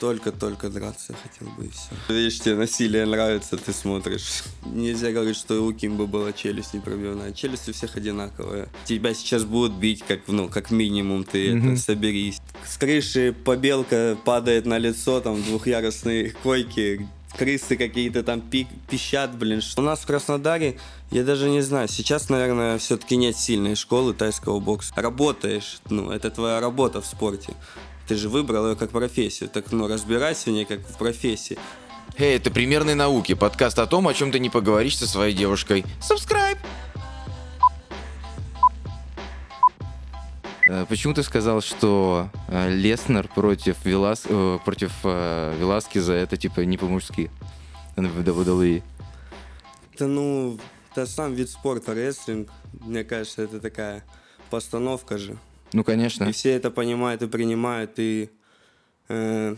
Только-только драться хотел бы и все. Видишь, тебе насилие нравится, ты смотришь. Нельзя говорить, что у Кимба была челюсть непробивная. Челюсть у всех одинаковая. Тебя сейчас будут бить, как, ну, как минимум, ты mm-hmm. это соберись. С крыши побелка падает на лицо, там двухъярусные койки, крысы какие-то там пик, пищат, блин. У нас в Краснодаре, я даже не знаю, сейчас, наверное, все-таки нет сильной школы тайского бокса. Работаешь, ну, это твоя работа в спорте. Ты же выбрал ее как профессию, так ну разбирайся в ней как в профессии. Эй, это «Примерные науки», подкаст о том, о чем ты не поговоришь со своей девушкой. Subscribe! Э, почему ты сказал, что э, Леснер против, Велас... Э, против Веласкиза это типа не по-мужски в WWE? Да ну, это сам вид спорта рестлинг. Мне кажется, это такая постановка же. Ну, конечно. И все это понимают и принимают, и э,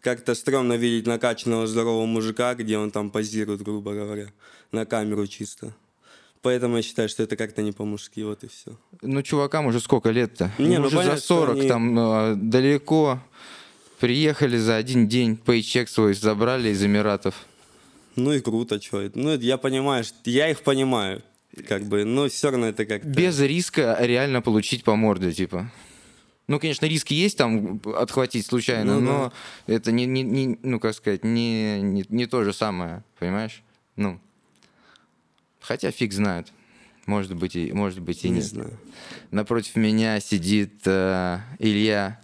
как-то стрёмно видеть накачанного здорового мужика, где он там позирует, грубо говоря, на камеру чисто. Поэтому я считаю, что это как-то не по-мужски, вот и все. Ну, чувакам уже сколько лет-то? Не, ну, уже понятно, за 40, они... там э, далеко. Приехали за один день, пейчек свой забрали из Эмиратов. Ну и круто, что Ну, я понимаю, я их понимаю как бы, но все равно это как Без риска реально получить по морде, типа. Ну, конечно, риски есть там отхватить случайно, ну, но да. это не, не, не, ну, как сказать, не, не, не то же самое, понимаешь? Ну, хотя фиг знает. Может быть, и, может быть и не нет. Знаю. Напротив меня сидит э, Илья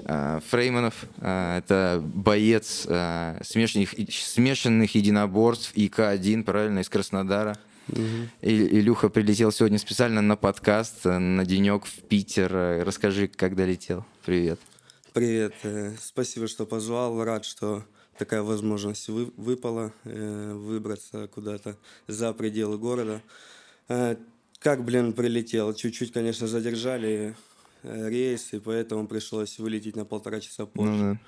э, Фрейманов. Э, это боец э, смешанных, смешанных единоборств ИК-1, правильно, из Краснодара. Угу. Илюха прилетел сегодня специально на подкаст, э, на денек в Питер. Э, расскажи, как долетел. Привет. Привет. Э, спасибо, что позвал. Рад, что такая возможность вы, выпала выбраться куда-то за пределы города. Как, блин, прилетел? Чуть-чуть, конечно, задержали рейс, и поэтому пришлось вылететь на полтора часа позже. Ну, да.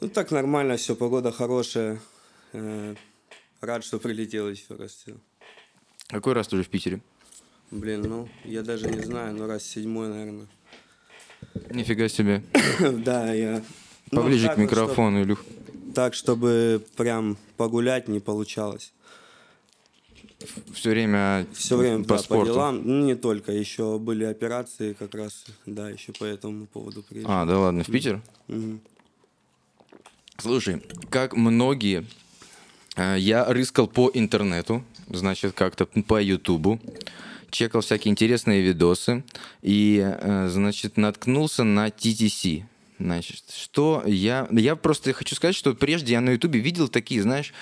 ну так нормально, все, погода хорошая. Рад, что прилетел еще раз. Все. Какой раз ты уже в Питере? Блин, ну, я даже не знаю, но раз седьмой, наверное. Нифига себе. да, я... Ну, Поближе ну, к микрофону, Илюх. Так, чтобы прям погулять не получалось. Все время Все время по, да, спорту. по делам. Ну, не только, еще были операции как раз, да, еще по этому поводу приезжал. А, да ладно, в Питер? Слушай, как многие, э, я рыскал по интернету, значит, как-то по Ютубу, чекал всякие интересные видосы и, э, значит, наткнулся на TTC. Значит, что я... Я просто хочу сказать, что прежде я на Ютубе видел такие, знаешь,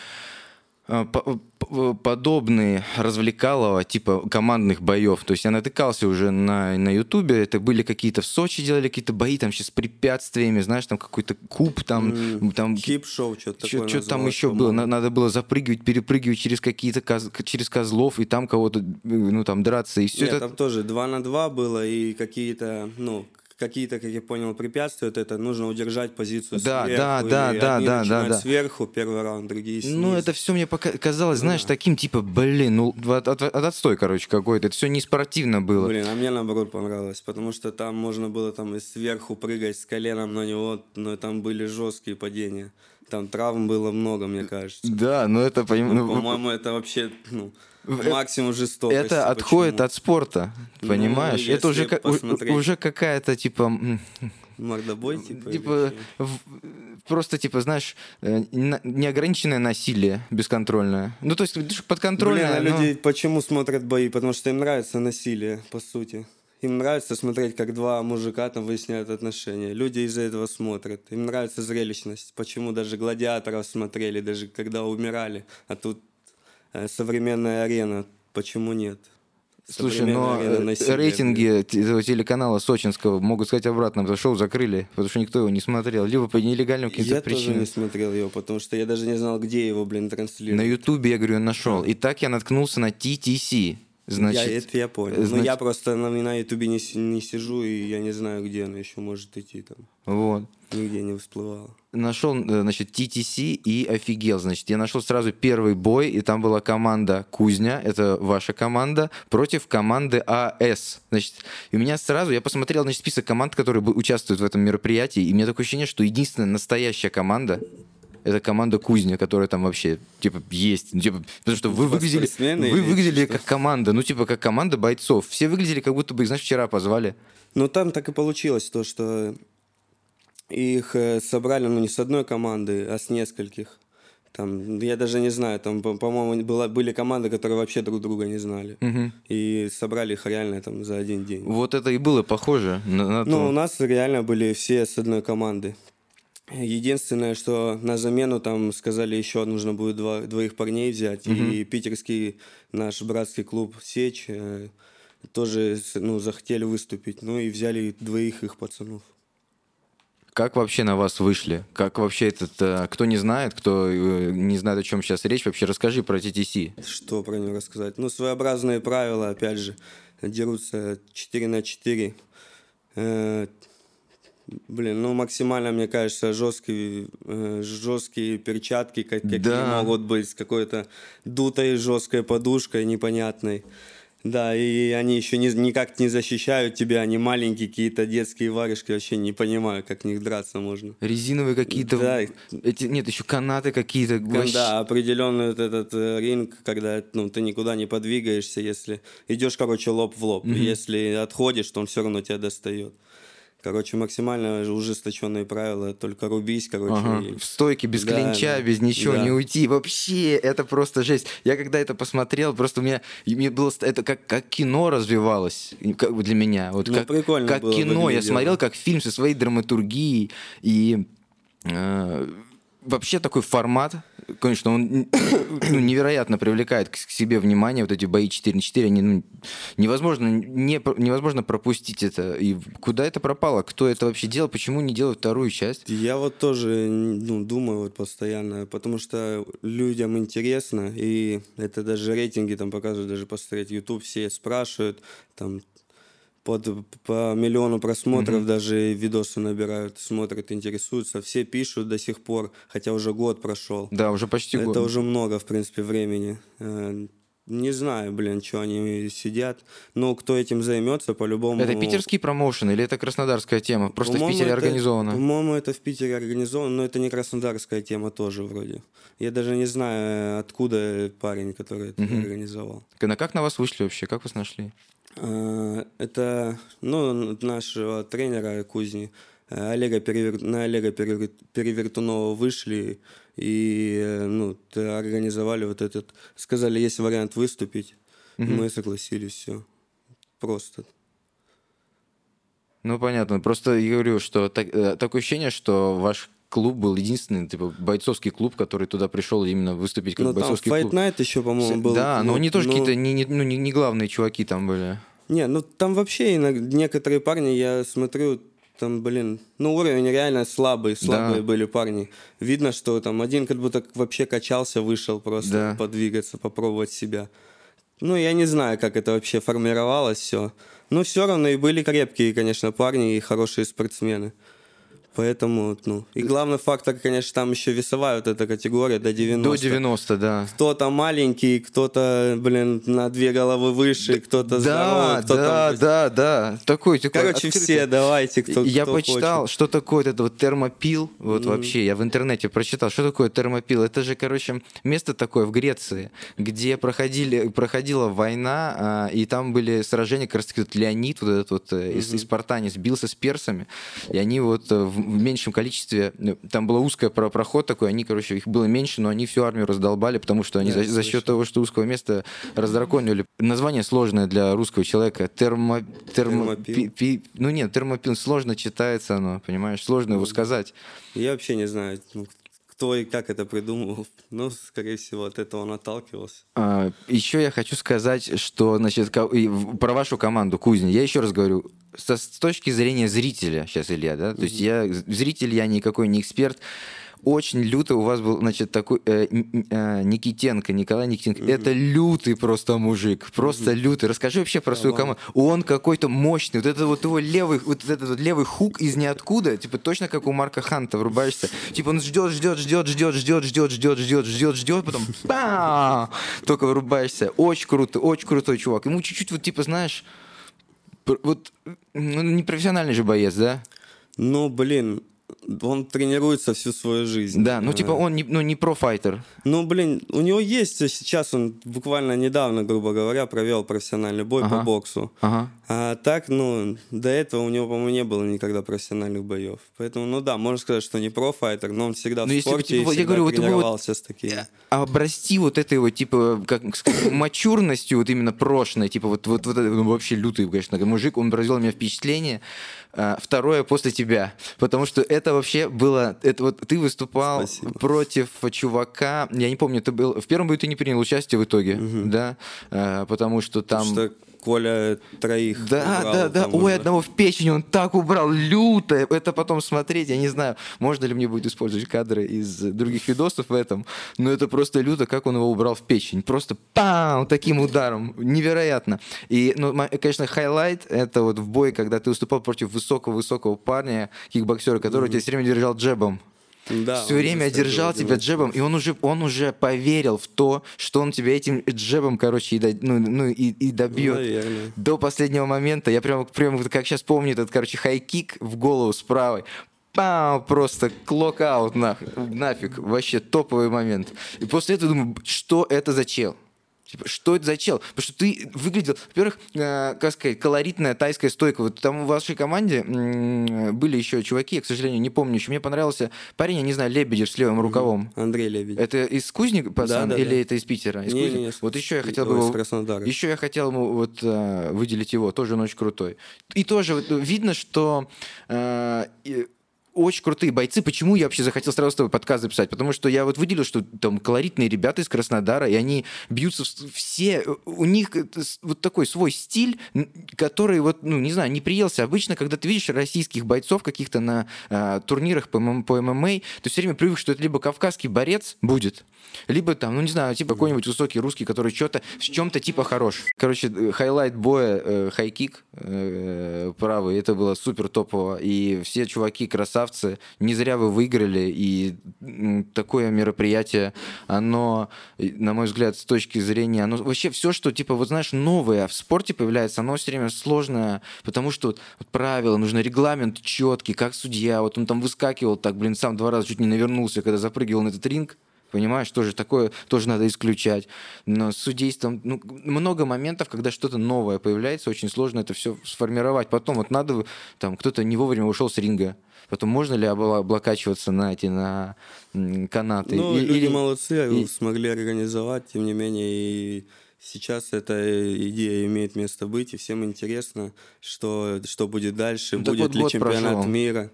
подобные развлекалово, типа командных боев. То есть я натыкался уже на, на Ютубе, это были какие-то в Сочи делали какие-то бои, там сейчас с препятствиями, знаешь, там какой-то куб, там... Mm, там Хип-шоу, что-то такое Что там еще было, надо было запрыгивать, перепрыгивать через какие-то, коз... через козлов, и там кого-то, ну, там драться, и все Нет, это... там тоже 2 на 2 было, и какие-то, ну, какие-то, как я понял, препятствуют, это нужно удержать позицию да, сверху. Да, да, да, да, да, да. сверху первый раунд, другие снизу. Ну, это все мне казалось, знаешь, да. таким типа, блин, ну, от, от, от отстой, короче, какой-то. Это все не спортивно было. Блин, а мне наоборот понравилось, потому что там можно было там и сверху прыгать с коленом на него, но там были жесткие падения. Там травм было много, мне кажется. Да, но это, поним... ну, по-моему, это вообще, ну, максимум жестокости. Это отходит Почему? от спорта, понимаешь? Ну, это уже, уже какая-то типа... Мордобой, типа? Типа, в, просто, типа, знаешь, э, неограниченное насилие бесконтрольное. Ну, то есть подконтрольное. Блин, а но... люди почему смотрят бои? Потому что им нравится насилие, по сути. Им нравится смотреть, как два мужика там выясняют отношения. Люди из-за этого смотрят. Им нравится зрелищность. Почему даже гладиаторов смотрели, даже когда умирали. А тут Э, современная арена, почему нет? Слушай, но э, рейтинги этого телеканала сочинского могут сказать обратно, потому что шоу закрыли, потому что никто его не смотрел, либо по нелегальным каким-то причинам. Я тоже не смотрел его, потому что я даже не знал, где его, блин, транслируют. На Ютубе, я говорю, нашел. И так я наткнулся на TTC. Значит, я, это я понял. Но значит- я просто на, на ютубе не, не сижу, и я не знаю, где она еще может идти там. вот. Нигде не всплывала. Нашел, э, значит, TTC и офигел. Значит, я нашел сразу первый бой, и там была команда Кузня, это ваша команда, против команды АС. Значит, и у меня сразу, я посмотрел, значит, список команд, которые участвуют в этом мероприятии, и у меня такое ощущение, что единственная настоящая команда это команда Кузня, которая там вообще, типа, есть. Ну, типа, потому что вы Типа выглядели, вы выглядели как команда, ну, типа, как команда бойцов. Все выглядели, как будто бы их, знаешь, вчера позвали. Ну, там так и получилось, то, что их э, собрали, ну, не с одной команды, а с нескольких. Там, я даже не знаю, там, по- по-моему, была, были команды, которые вообще друг друга не знали. И собрали их реально там за один день. Вот это и было похоже на, на Ну, то. у нас реально были все с одной команды. Единственное, что на замену там сказали еще нужно будет два, двоих парней взять. И питерский наш братский клуб «Сечь» э, тоже ну, захотели выступить. Ну и взяли двоих их пацанов. Как вообще на вас вышли? Как вообще этот... э, Кто не знает, кто э, не знает, о чем сейчас речь, вообще расскажи про TTC. Что про него рассказать? Ну, своеобразные правила, опять же, дерутся 4 на 4. Блин, ну, максимально, мне кажется, жесткие, э, жесткие перчатки, как, какие Да. могут быть, с какой-то дутой жесткой подушкой непонятной. Да, и они еще не, никак не защищают тебя, они маленькие какие-то детские варежки, вообще не понимаю, как в них драться можно. Резиновые какие-то... Да. Эти, нет, еще канаты какие-то. вообще- Да, определенный вот этот э, ринг, когда ну, ты никуда не подвигаешься, если идешь, короче, лоб в лоб. Если отходишь, то он все равно тебя достает. Короче, максимально ужесточенные правила, только рубись, короче. Ага. и- В стойке, без Да, клинча, да. без ничего, Да. не уйти. Вообще, это просто жесть. Я когда это посмотрел, просто у меня, мне было, это как, как кино развивалось как для меня. Вот Ну, как, прикольно как было, кино. Я смотрел как фильм со своей драматургией. И э, вообще такой формат, конечно, он ну, невероятно привлекает к себе внимание. Вот эти бои 4 на 4, они ну, невозможно, не, невозможно пропустить это. И куда это пропало? Кто это вообще делал? Почему не делают вторую часть? Я вот тоже ну, думаю вот постоянно, потому что людям интересно, и это даже рейтинги там показывают, даже посмотреть YouTube, все спрашивают, там под, по миллиону просмотров даже видосы набирают, смотрят, интересуются, все пишут до сих пор, хотя уже год прошел. Да, уже почти Это год. уже много, в принципе, времени. Э, Не знаю, блин, что они сидят. Но кто этим займется, по-любому... Это питерский промоушен или это краснодарская тема? Просто в По-моему, Питере это- организовано. По-моему, это в Питере организовано, но это не краснодарская тема тоже вроде. Я даже не знаю, откуда парень, который это организовал. На как на вас вышли вообще? Как вас нашли? А, Это, ну, нашего тренера Кузни, э, Олега Перевер... на Олега Перевер- Перевертунова вышли и, э, ну, организовали вот этот, сказали, есть вариант выступить, мы согласились, все, просто. Ну, понятно. Просто я говорю, что так- э, такое ощущение, что ваш клуб был единственный, типа, бойцовский клуб, который туда пришел именно выступить как Ну, там бойцовский Fight клуб. Night еще, по-моему, был. да, но ну, не тоже ну, какие-то, не, не- ну, не, не главные чуваки там были. Не, ну там вообще иногда некоторые парни, я смотрю, там, блин, ну уровень реально слабый, слабые Да. были парни. Видно, что там один как будто вообще качался, вышел просто Да. подвигаться, попробовать себя. Ну, я не знаю, как это вообще формировалось все. Но все равно и были крепкие, конечно, парни и хорошие спортсмены. Поэтому, ну, и главный фактор, конечно, там еще весовая вот эта категория до 90. До 90, да. Кто-то маленький, кто-то, блин, на две головы выше, кто-то Да, здоровый, кто-то... да, да, да. Такой, такой Короче, открытый. все давайте, кто я кто почитал, хочет. что такое вот это вот термопил. Вот вообще, я в интернете прочитал, что такое термопил. Это же, короче, место такое в Греции, где проходили, проходила война, а, и там были сражения, как раз таки вот Леонид, вот этот вот э, из, из Спартанис, бился с персами, и они вот э, в, в меньшем количестве, ну, там была узкая про- проход такой, они, короче, их было меньше, но они всю армию раздолбали, потому что они Да, за, за счет того, что узкого места раздраконили. Название сложное для русского человека. Термо... термо- Термопил. пи- пи- Ну нет, термопил сложно читается оно, понимаешь, сложно его сказать. Я вообще не знаю, ну, кто и как это придумал. Но, скорее всего, от этого он отталкивался. А, еще я хочу сказать, что, значит, про вашу команду Кузня. Я еще раз говорю, со- с точки зрения зрителя, сейчас, Илья, да, то есть я зритель, я никакой не эксперт. Очень люто у вас был, значит, такой э, э, Никитенко, Николай Никитенко. Mm-hmm. Это лютый просто мужик, просто mm-hmm. лютый. Расскажи вообще про свою команду. Он какой-то мощный. Вот это вот его левый, вот этот вот левый хук из ниоткуда, типа точно как у Марка Ханта врубаешься. Типа он ждет, ждет, ждет, ждет, ждет, ждет, ждет, ждет, ждет, ждет, потом только вырубаешься. Очень круто, очень крутой чувак. Ему чуть-чуть вот типа знаешь, вот ну, непрофессиональный же боец, да? Ну, блин, он тренируется всю свою жизнь. Да, ну типа он не, ну, не профайтер. Ну, блин, у него есть сейчас, он буквально недавно, грубо говоря, провел профессиональный бой ага. по боксу. Ага. А так, ну, до этого у него, по-моему, не было никогда профессиональных боев. Поэтому, ну да, можно сказать, что не профайтер, но он всегда но в спорте бы, типа, и я говорю, тренировался вот, с такими. Обрасти вот этой вот, типа, как сказать, мачурностью, вот именно прошлой, типа, вот, вот, вот ну, вообще лютый, конечно, мужик, он произвел у меня впечатление. А, второе после тебя, потому что это вообще было, это вот ты выступал Спасибо. против чувака, я не помню, ты был в первом бою ты не принял участие в итоге, угу. да, а, потому что там. Потому что Коля троих. Да, убрал, да, да. Ой, уже. одного в печень он так убрал, люто. Это потом смотреть, я не знаю, можно ли мне будет использовать кадры из других видосов в этом, но это просто люто, как он его убрал в печень. Просто пам, таким ударом. Невероятно. И, ну, конечно, highlight это вот в бой, когда ты выступал против высокого-высокого парня, кикбоксера, который mm-hmm. тебя все время держал джебом. Да, все время держал тебя джебом, и он уже, он уже поверил в то, что он тебя этим джебом, короче, и, до, ну, ну, и, и добьет. Наверное. До последнего момента. Я прям, прям как сейчас помню этот, короче, хайкик в голову с правой. Пау, просто клок-аут на, нафиг. Вообще топовый момент. И после этого думаю, что это за чел? Типа, что это за чел? Потому что ты выглядел, во-первых, э, как сказать, колоритная тайская стойка. Вот там в вашей команде э, были еще чуваки, я, к сожалению, не помню еще. Мне понравился парень, я не знаю, Лебедев с левым рукавом. Андрей Лебедев. Это из Кузника, пацан, да, да, или да. это из Питера? Из не, не, не, вот еще я хотел бы... Еще я хотел ему вот э, выделить его, тоже он очень крутой. И тоже вот, видно, что э, очень крутые бойцы. Почему я вообще захотел сразу с тобой подкаст записать? Потому что я вот выделил, что там колоритные ребята из Краснодара, и они бьются все... У них вот такой свой стиль, который вот, ну, не знаю, не приелся. Обычно, когда ты видишь российских бойцов каких-то на э, турнирах по, по ММА, ты все время привык, что это либо кавказский борец будет, либо там, ну, не знаю, типа какой-нибудь высокий русский, который что-то в чем-то типа хорош. Короче, э, highlight боя, э, хайкик э, правый, это было супер топово. И все чуваки красавцы красавцы, не зря вы выиграли, и такое мероприятие, оно, на мой взгляд, с точки зрения, оно вообще все, что, типа, вот знаешь, новое в спорте появляется, оно все время сложное, потому что вот, правила, нужно регламент четкий, как судья, вот он там выскакивал так, блин, сам два раза чуть не навернулся, когда запрыгивал на этот ринг, Понимаешь, тоже такое тоже надо исключать. Но с судейством ну, много моментов, когда что-то новое появляется, очень сложно это все сформировать. Потом вот надо, там кто-то не вовремя ушел с ринга. Потом можно ли облокачиваться на эти на канаты? Ну, и, люди или... молодцы, и... смогли организовать, тем не менее, и сейчас эта идея имеет место быть, и всем интересно, что, что будет дальше, ну, будет вот ли чемпионат прошел. мира.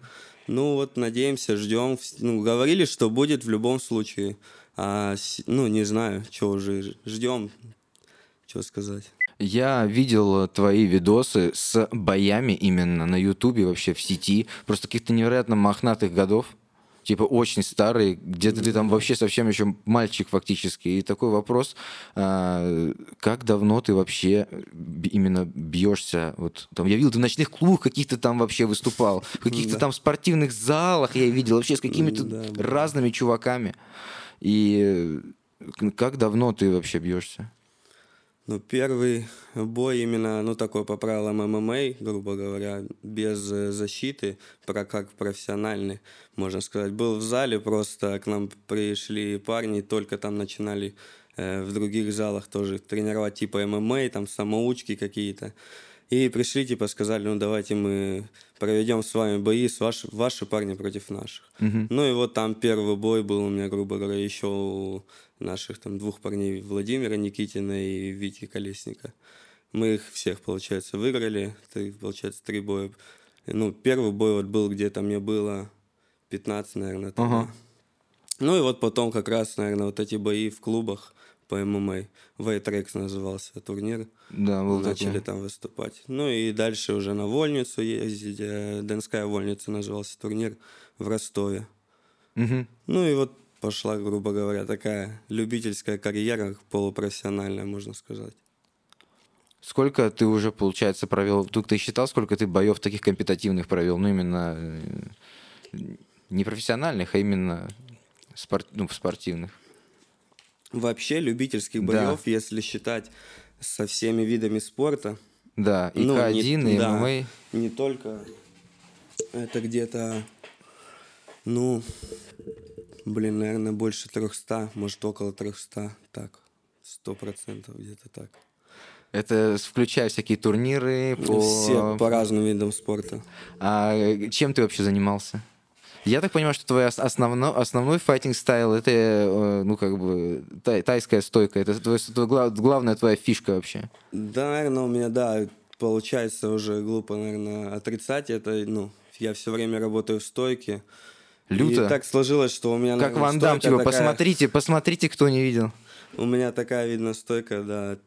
Ну вот, надеемся, ждем. Ну, говорили, что будет в любом случае. А, ну, не знаю, что уже ждем, что сказать. Я видел твои видосы с боями именно на Ютубе, вообще в сети, просто каких-то невероятно мохнатых годов типа очень старый, где-то ты там вообще совсем еще мальчик фактически. И такой вопрос, а, как давно ты вообще именно бьешься? Вот там я видел, ты в ночных клубах каких-то там вообще выступал, в каких-то там спортивных залах я видел вообще с какими-то разными чуваками. И как давно ты вообще бьешься? Ну, первый бой именно, ну, такой по правилам ММА, грубо говоря, без э, защиты, про как профессиональный, можно сказать. Был в зале, просто к нам пришли парни, только там начинали э, в других залах тоже тренировать типа ММА, там самоучки какие-то. И пришли, типа, сказали, ну, давайте мы проведем с вами бои, с ваши, ваши парни против наших. Uh-huh. Ну, и вот там первый бой был у меня, грубо говоря, еще у наших там двух парней, Владимира Никитина и Вити Колесника. Мы их всех, получается, выиграли. Три, получается, три боя. Ну, первый бой вот был где-то, мне было 15, наверное, тогда. Uh-huh. Ну и вот потом как раз, наверное, вот эти бои в клубах по ММА. Вейтрекс назывался турнир. Да, был Начали такой. там выступать. Ну и дальше уже на Вольницу ездить. Донская Вольница назывался турнир в Ростове. Мгм. Ну и вот пошла, грубо говоря, такая любительская карьера, полупрофессиональная, можно сказать. Сколько ты уже, получается, провел? Тут ты считал, сколько ты боев таких компетативных провел? Ну, именно э, не профессиональных, а именно спор- ну, спортивных. Вообще любительских Да. боев, если считать со всеми видами спорта, Да, и Ну, К1, не- и да. ММА. не только это где-то, ну, блин, наверное, больше 300, может, около 300, так, сто процентов где-то так. Это включая всякие турниры по... Все по разным видам спорта. А э, чем ты вообще занимался? Я так понимаю, что твой ос- основно, основной файтинг стайл это, э, ну, как бы, тай- тайская стойка. Это твой- твой гла- главная твоя фишка вообще. Да, наверное, у меня, да, получается уже глупо, наверное, отрицать это, ну, я все время работаю в стойке. Люто. И так сложилось, что у меня, Как наверное, Ван Дам, типа, такая- посмотрите, посмотрите, кто не видел. У меня такая, видно, стойка, да,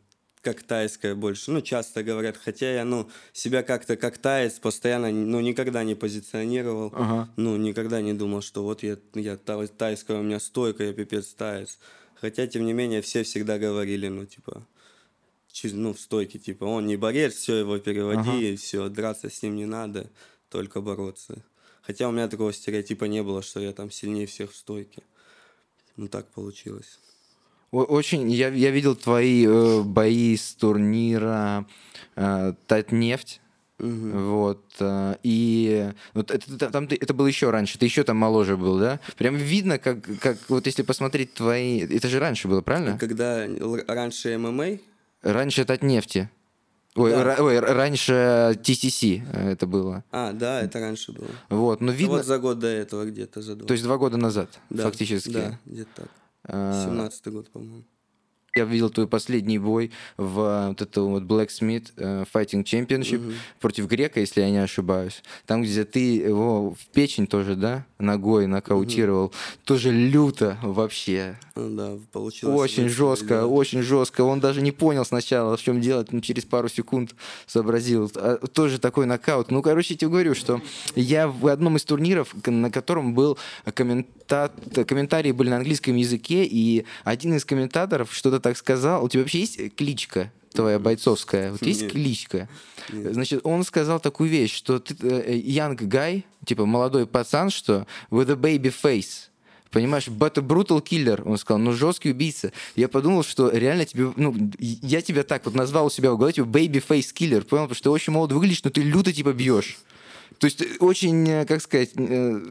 как тайская больше. Ну, часто говорят, хотя я, ну, себя как-то как таец постоянно, ну, никогда не позиционировал. Ага. Ну, никогда не думал, что вот я, я та- тайская, у меня стойка, я пипец таец. Хотя, тем не менее, все всегда говорили, ну, типа, чиз- ну, в стойке, типа, он не борец, все, его переводи, все, драться с ним не надо, только бороться. Хотя у меня такого стереотипа не было, что я там сильнее всех в стойке. Ну, так получилось. Очень, я, я видел твои э, бои с турнира э, Татнефть. Вот. э, и вот это, та- там ты- это было еще раньше, ты еще там моложе был, да? Прям видно, как, как вот если посмотреть твои... Это же раньше было, правильно? Когда раньше ММА, Раньше Татнефти. Ой, Да. ра- ой, раньше TCC это было. а, да, это раньше было. Вот, но Ну, видно... Вот за год до этого где-то, за два. То есть два года назад, Да, фактически. Да, где-то так. А, 17 год, по-моему. Я видел твой последний бой в э, вот это вот Blacksmith э, Fighting Championship против Грека, если я не ошибаюсь. Там, где ты его в печень тоже, да, ногой нокаутировал. Тоже люто вообще. Ну да, получилось. Очень жестко, да. очень жестко. Он даже не понял сначала, в чем делать, но через пару секунд сообразил. А, Тоже такой нокаут. Ну, короче, я тебе говорю, что я в одном из турниров, на котором был коммента... комментарии были на английском языке, и один из комментаторов что-то так сказал. У тебя вообще есть кличка? твоя бойцовская, вот есть Нет. кличка. Значит, он сказал такую вещь, что ты э, young guy, типа молодой пацан, что with a baby face. Понимаешь, but a brutal killer, он сказал, ну жесткий убийца. Я подумал, что реально тебе, ну, я тебя так вот назвал у себя в голове, типа baby face killer, понял, потому что ты очень молодо выглядишь, но ты люто типа бьешь. То есть ты очень, э, как сказать, э,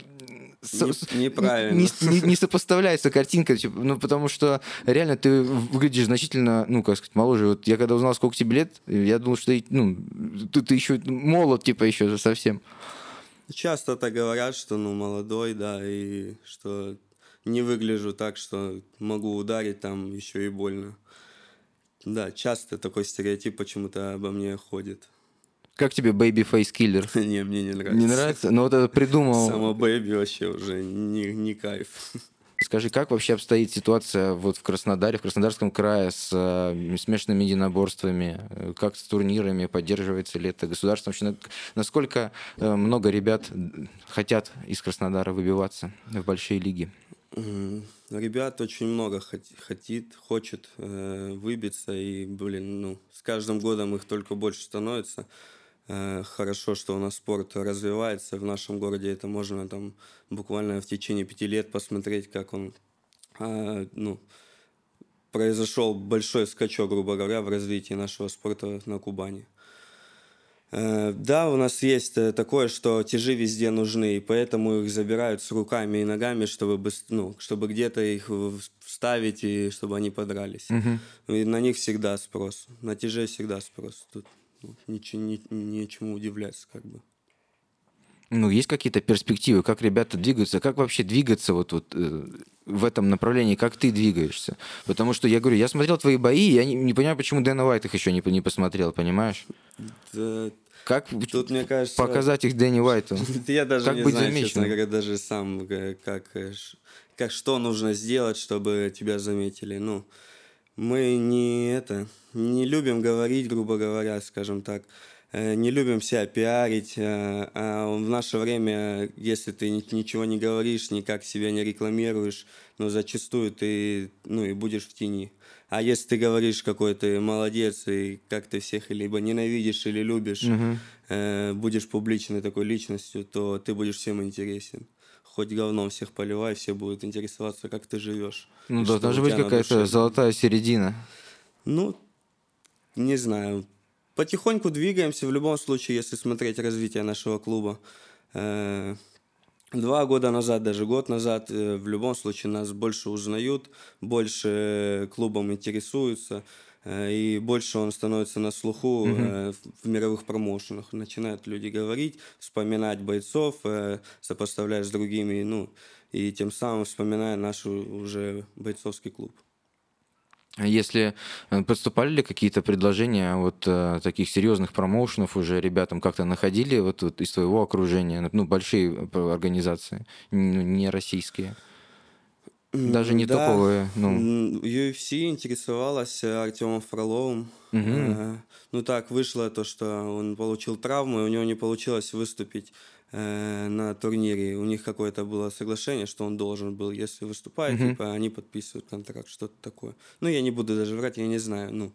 Не- неправильно. Не, не- не сопоставляется картинка, типа, ну, потому что реально ты выглядишь значительно, ну, как сказать, моложе. Вот я когда узнал, сколько тебе лет, я думал, что ты, ну, ты, ты еще молод, типа, еще совсем. Часто так говорят, что ну молодой, да, и что не выгляжу так, что могу ударить там еще и больно. Да, часто такой стереотип почему-то обо мне ходит. Как тебе Baby Face Killer? Не, мне не нравится. Не нравится? Ну, вот это придумал. Само бэйби вообще уже не, не кайф. Скажи, как вообще обстоит ситуация вот в Краснодаре, в Краснодарском крае с э, смешанными единоборствами? Как с турнирами? Поддерживается ли это государство? Вообще, на- насколько э, много ребят хотят из Краснодара выбиваться в большие лиги? Ребят очень много хот- хотит, хочет э, выбиться, и, блин, ну, с каждым годом их только больше становится. Э, хорошо, что у нас спорт развивается в нашем городе, это можно там буквально в течение пяти лет посмотреть, как он, а, ну, произошел большой скачок, грубо говоря, в развитии нашего спорта на Кубани. Э, Да, у нас есть э, такое, что тяжи везде нужны, и поэтому их забирают с руками и ногами, чтобы, ну, чтобы где-то их вставить и чтобы они подрались. И на них всегда спрос. На тяже всегда спрос. Тут ничего, не- нечему удивляться, как бы. Ну, есть какие-то перспективы, как ребята двигаются, как вообще двигаться вот, вот э, в этом направлении, как ты двигаешься? Потому что я говорю, я смотрел твои бои, я не, не понимаю, почему Дэна Уайт их еще не, не посмотрел, понимаешь? Да, Как Тут, мне кажется... показать их Дэнни Уайту? Я даже Как не быть знаю, замеченным? честно говоря, даже сам, э, как, э, как что нужно сделать, чтобы тебя заметили. Ну, мы не это, не любим говорить, грубо говоря, скажем так. э, не любим себя пиарить. э, А в наше время, если ты ни- ничего не говоришь, никак себя не рекламируешь, ну, зачастую ты, ну, и будешь в тени. А если ты говоришь, какой ты молодец, и как ты всех либо ненавидишь или любишь, э, будешь публичной такой личностью, то ты будешь всем интересен. Хоть говном всех поливай, все будут интересоваться, как ты живешь. Ну, должна же быть какая-то золотая середина. Ну, не знаю. Потихоньку двигаемся. В любом случае, если смотреть развитие нашего клуба. Э, Два года назад, даже год назад, э, в любом случае нас больше узнают, больше клубом интересуются, э, и больше он становится на слуху э, в мировых промоушенах. Начинают люди говорить, вспоминать бойцов, э, сопоставляя с другими, ну, и тем самым вспоминая наш уже бойцовский клуб. А Если э, поступали ли какие-то предложения вот э, таких серьезных промоушенов уже ребятам как-то находили вот, вот из твоего окружения, ну, большие э, организации, ну, не российские? Даже не Да. топовые, ну. UFC интересовалась э, Артемом Фроловым. Э, Ну так вышло то, что он получил травму, и у него не получилось выступить э, на турнире. У них какое-то было соглашение, что он должен был, если выступает, типа они подписывают контракт, что-то такое. Ну я не буду даже врать, я не знаю. Ну,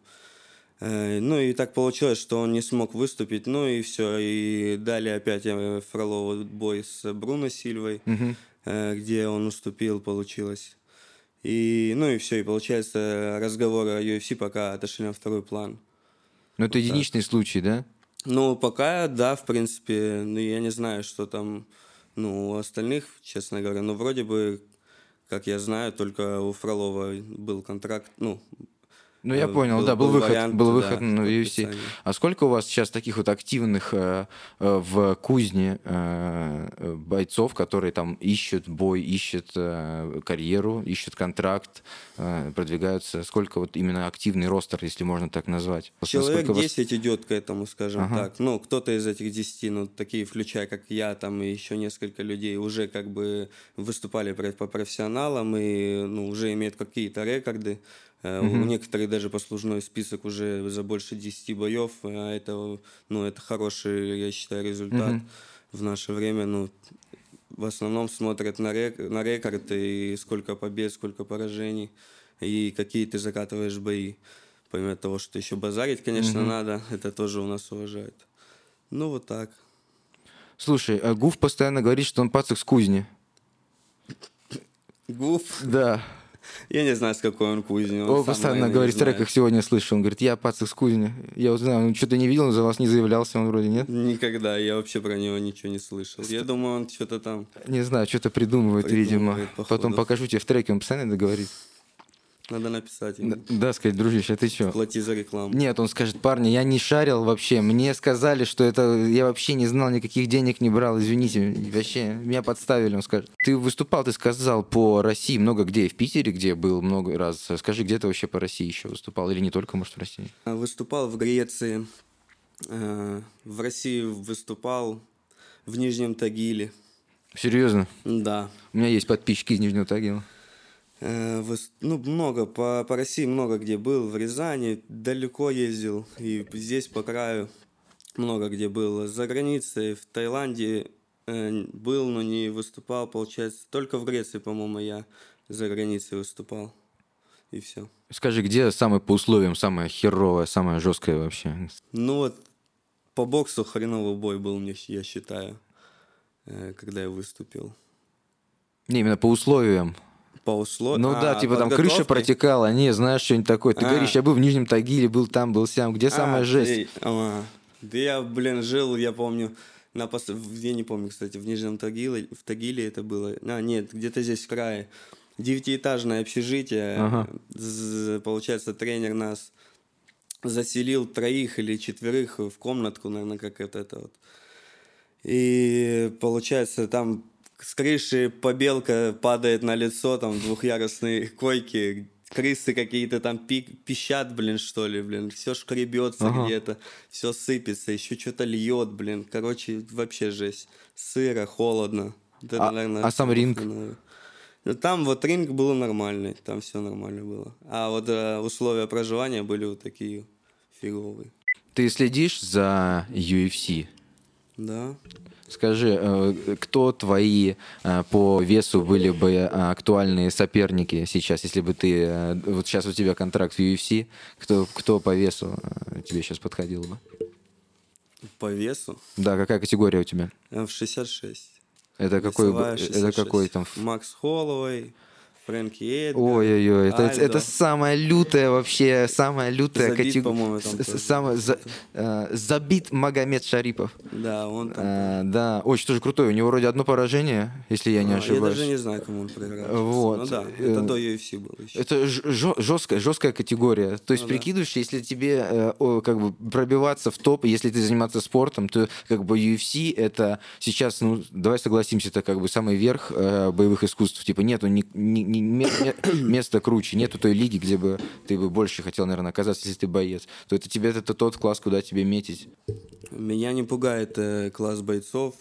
Ну и так получилось, что он не смог выступить, ну и все. И дали опять э, Фролову бой с Бруно Сильвой, э, где он уступил, получилось. И, ну и все, и получается разговоры о UFC пока отошли на второй план. Ну, это единичный случай, да? Ну, пока, да, в принципе, ну, я не знаю, что там, ну, у остальных, честно говоря, но вроде бы, как я знаю, только у Фролова был контракт, ну, Ну, я понял, был- да, был, был выход, вариант, был да, выход на UFC. А сколько у вас сейчас таких вот активных э, э, в кузне э, э, бойцов, которые там ищут бой, ищут э, карьеру, ищут контракт, э, продвигаются? Сколько вот именно активный ростер, если можно так назвать? Человек насколько вас- 10 идет к этому, скажем Ага. так. Ну, кто-то из этих 10, ну, такие, включая, как я, там, и еще несколько людей, уже как бы выступали по профессионалам и, ну, уже имеют какие-то рекорды. Э, У некоторых даже послужной список уже за больше 10 боев. А это, ну, это хороший, я считаю, результат в наше время. Ну, в основном смотрят на, рек- на рекорд и сколько побед, сколько поражений, и какие ты закатываешь бои. Помимо того, что еще базарить, конечно, надо, это тоже у нас уважают. Ну, вот так. Слушай, а Гуф постоянно говорит, что он пацак с кузни. Гуф, Да. Я не знаю, с какой он кузни. он Он постоянно говорит в треках, сегодня слышу, он говорит, я пацак с кузни. Я знаю, он что-то не видел, он за вас не заявлялся, он вроде нет. Никогда, я вообще про него ничего не слышал. Я думаю, он что-то там... Не знаю, что-то придумывает, видимо. Придумывает, походу. Потом покажу тебе в треке, он постоянно это говорит. Надо написать ему. Да, сказать, дружище, а ты что? Плати за рекламу. Нет, он скажет, парни, я не шарил вообще, мне сказали, что это, я вообще не знал, никаких денег не брал, извините, вообще, меня подставили, он скажет. Ты выступал, ты сказал, по России много где, в Питере, где был много раз, скажи, где ты вообще по России еще выступал, или не только, может, в России? Выступал в Греции, э, в России выступал в Нижнем Тагиле. Серьезно? Да. У меня есть подписчики из Нижнего Тагила. Э, Ну, много, по, по России много где был, в Рязани далеко ездил, и здесь по краю много где был. За границей, в Таиланде э, был, но не выступал, получается. Только в Греции, по-моему, я за границей выступал. И все. Скажи, где самое по условиям, самое херовое, самое жесткое вообще? Ну вот, по боксу хреновый бой был мне, я считаю, э, когда я выступил. Не, именно по условиям. По условиям. Ну да, типа там крыша протекала, не, знаешь, что-нибудь такое. Ты А. говоришь, я был в Нижнем Тагиле, был там, был сям. Где самая жесть? а, да я, блин, жил, я помню, на пос... в- я не помню, кстати, в Нижнем Тагиле, в Тагиле это было, а, нет, где-то здесь в крае, девятиэтажное общежитие, Ага. З- получается, тренер нас заселил троих или четверых в комнатку, наверное, как это, это вот. И получается, там с крыши побелка падает на лицо, там двухъярусные койки, крысы какие-то там пи- пищат, блин, что ли, блин, все шкребется Ага. где-то, все сыпется, еще что-то льет, блин, короче, вообще жесть, сыро, холодно. Это, А- наверное, а сам ринг? Ну, Там вот ринг был нормальный, там все нормально было. А вот э, условия проживания были вот такие фиговые. Ты следишь за UFC? Да. Скажи, э, кто твои э, по весу были бы э, актуальные соперники сейчас, если бы ты... Вот сейчас у тебя контракт в UFC, кто, кто по весу тебе сейчас подходил бы? По весу? Да, какая категория у тебя? В 66. Это какой, это какой там? Макс Холловой, Фрэнки Эдгар, Ой-ой-ой, это, это самая лютая вообще, самая лютая категория. Самый за, э, забит Магомед Шарипов. Да, он там. Э, да, очень тоже крутой. У него вроде одно поражение, если я не а, ошибаюсь. Я даже не знаю, кому он проиграл. Вот. Ну да, это до UFC было еще. Это жесткая, жесткая категория. То есть ну, прикидываешь, да. если тебе э, как бы пробиваться в топ, если ты заниматься спортом, то как бы UFC это сейчас, ну, давай согласимся, это как бы самый верх э, боевых искусств. Типа нету ни, ни, место круче, нету той лиги, где бы ты бы больше хотел, наверное, оказаться, если ты боец, то это тебе это тот класс, куда тебе метить. Меня не пугает э, класс бойцов,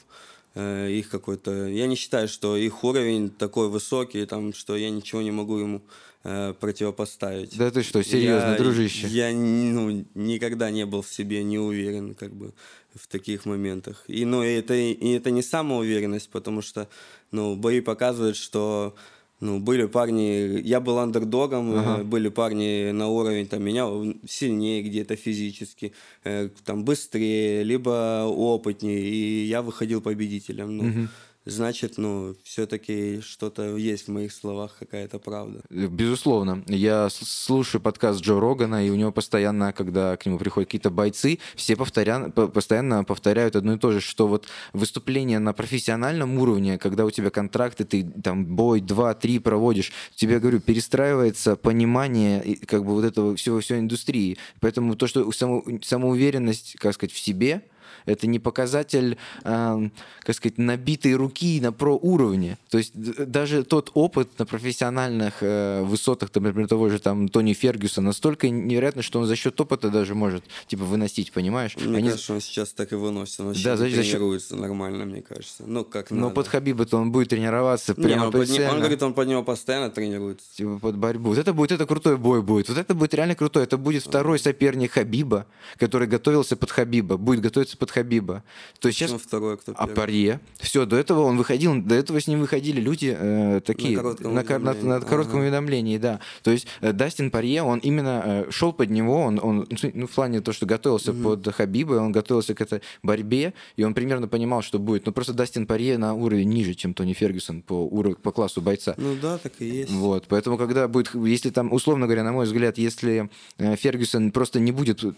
э, их какой-то... Я не считаю, что их уровень такой высокий, там, что я ничего не могу ему э, противопоставить. Да ты что, серьезно, я, дружище? Я ну, никогда не был в себе не уверен, как бы, в таких моментах. И, ну, это, и это не самоуверенность, потому что, ну, бои показывают, что ну, были парни, я был андердогом, э, ага. были парни на уровень там меня сильнее где-то физически, э, там быстрее, либо опытнее, и я выходил победителем. Ну, угу значит, ну, все-таки что-то есть в моих словах, какая-то правда. Безусловно. Я слушаю подкаст Джо Рогана, и у него постоянно, когда к нему приходят какие-то бойцы, все повторя... постоянно повторяют одно и то же, что вот выступление на профессиональном уровне, когда у тебя контракты, ты там бой два-три проводишь, тебе, говорю, перестраивается понимание как бы вот этого всего, всей индустрии. Поэтому то, что само... самоуверенность, как сказать, в себе — это не показатель, э, как сказать, набитой руки на про уровне. То есть даже тот опыт на профессиональных э, высотах, там, например, того же там Тони Фергюса, настолько невероятно, что он за счет опыта даже может типа выносить, понимаешь? Мне Они... кажется, он сейчас так и выносит. Он да, за, тренируется счет... нормально, мне кажется. Ну, как Но надо. под Хабиба-то он будет тренироваться не, прямо он, под... он говорит, он под него постоянно тренируется. Типа под борьбу. Вот это будет, это крутой бой будет. Вот это будет реально крутой. Это будет второй соперник Хабиба, который готовился под Хабиба. Будет готовиться под Хабиба. То есть сейчас... второй, кто А Парье. Все, до этого он выходил, до этого с ним выходили люди э, такие... На коротком, на, уведомлении. На, на, на коротком ага. уведомлении, да. То есть э, Дастин Парье, он именно э, шел под него, он, он ну, в плане то, что готовился угу. под Хабиба, он готовился к этой борьбе, и он примерно понимал, что будет. Но просто Дастин Парье на уровень ниже, чем Тони Фергюсон по, уровню, по классу бойца. Ну да, так и есть. Вот, поэтому когда будет, если там, условно говоря, на мой взгляд, если э, Фергюсон просто не будет э,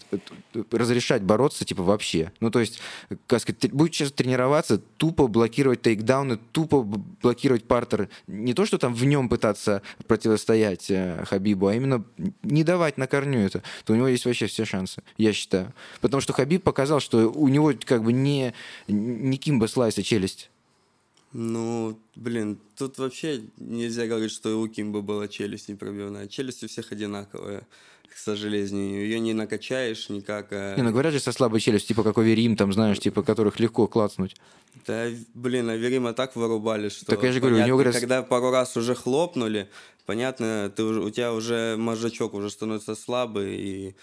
разрешать бороться, типа, вообще, ну, то есть, как сказать, будет сейчас тренироваться, тупо блокировать тейкдауны, тупо блокировать партеры. Не то, что там в нем пытаться противостоять э, Хабибу, а именно не давать на корню это, то у него есть вообще все шансы, я считаю. Потому что Хабиб показал, что у него как бы не, не Кимба Слайса челюсть. Ну, блин, тут вообще нельзя говорить, что у Кимба была челюсть непробивная. Челюсть у всех одинаковая к сожалению. Ее не накачаешь никак. А... Не, ну говорят же со слабой челюстью, типа как Верим, там, знаешь, типа которых легко клацнуть. Да, блин, а Верима так вырубали, что... Так я же говорю, понятно, у него говорят... Когда пару раз уже хлопнули, понятно, ты, у тебя уже мозжечок уже становится слабый, и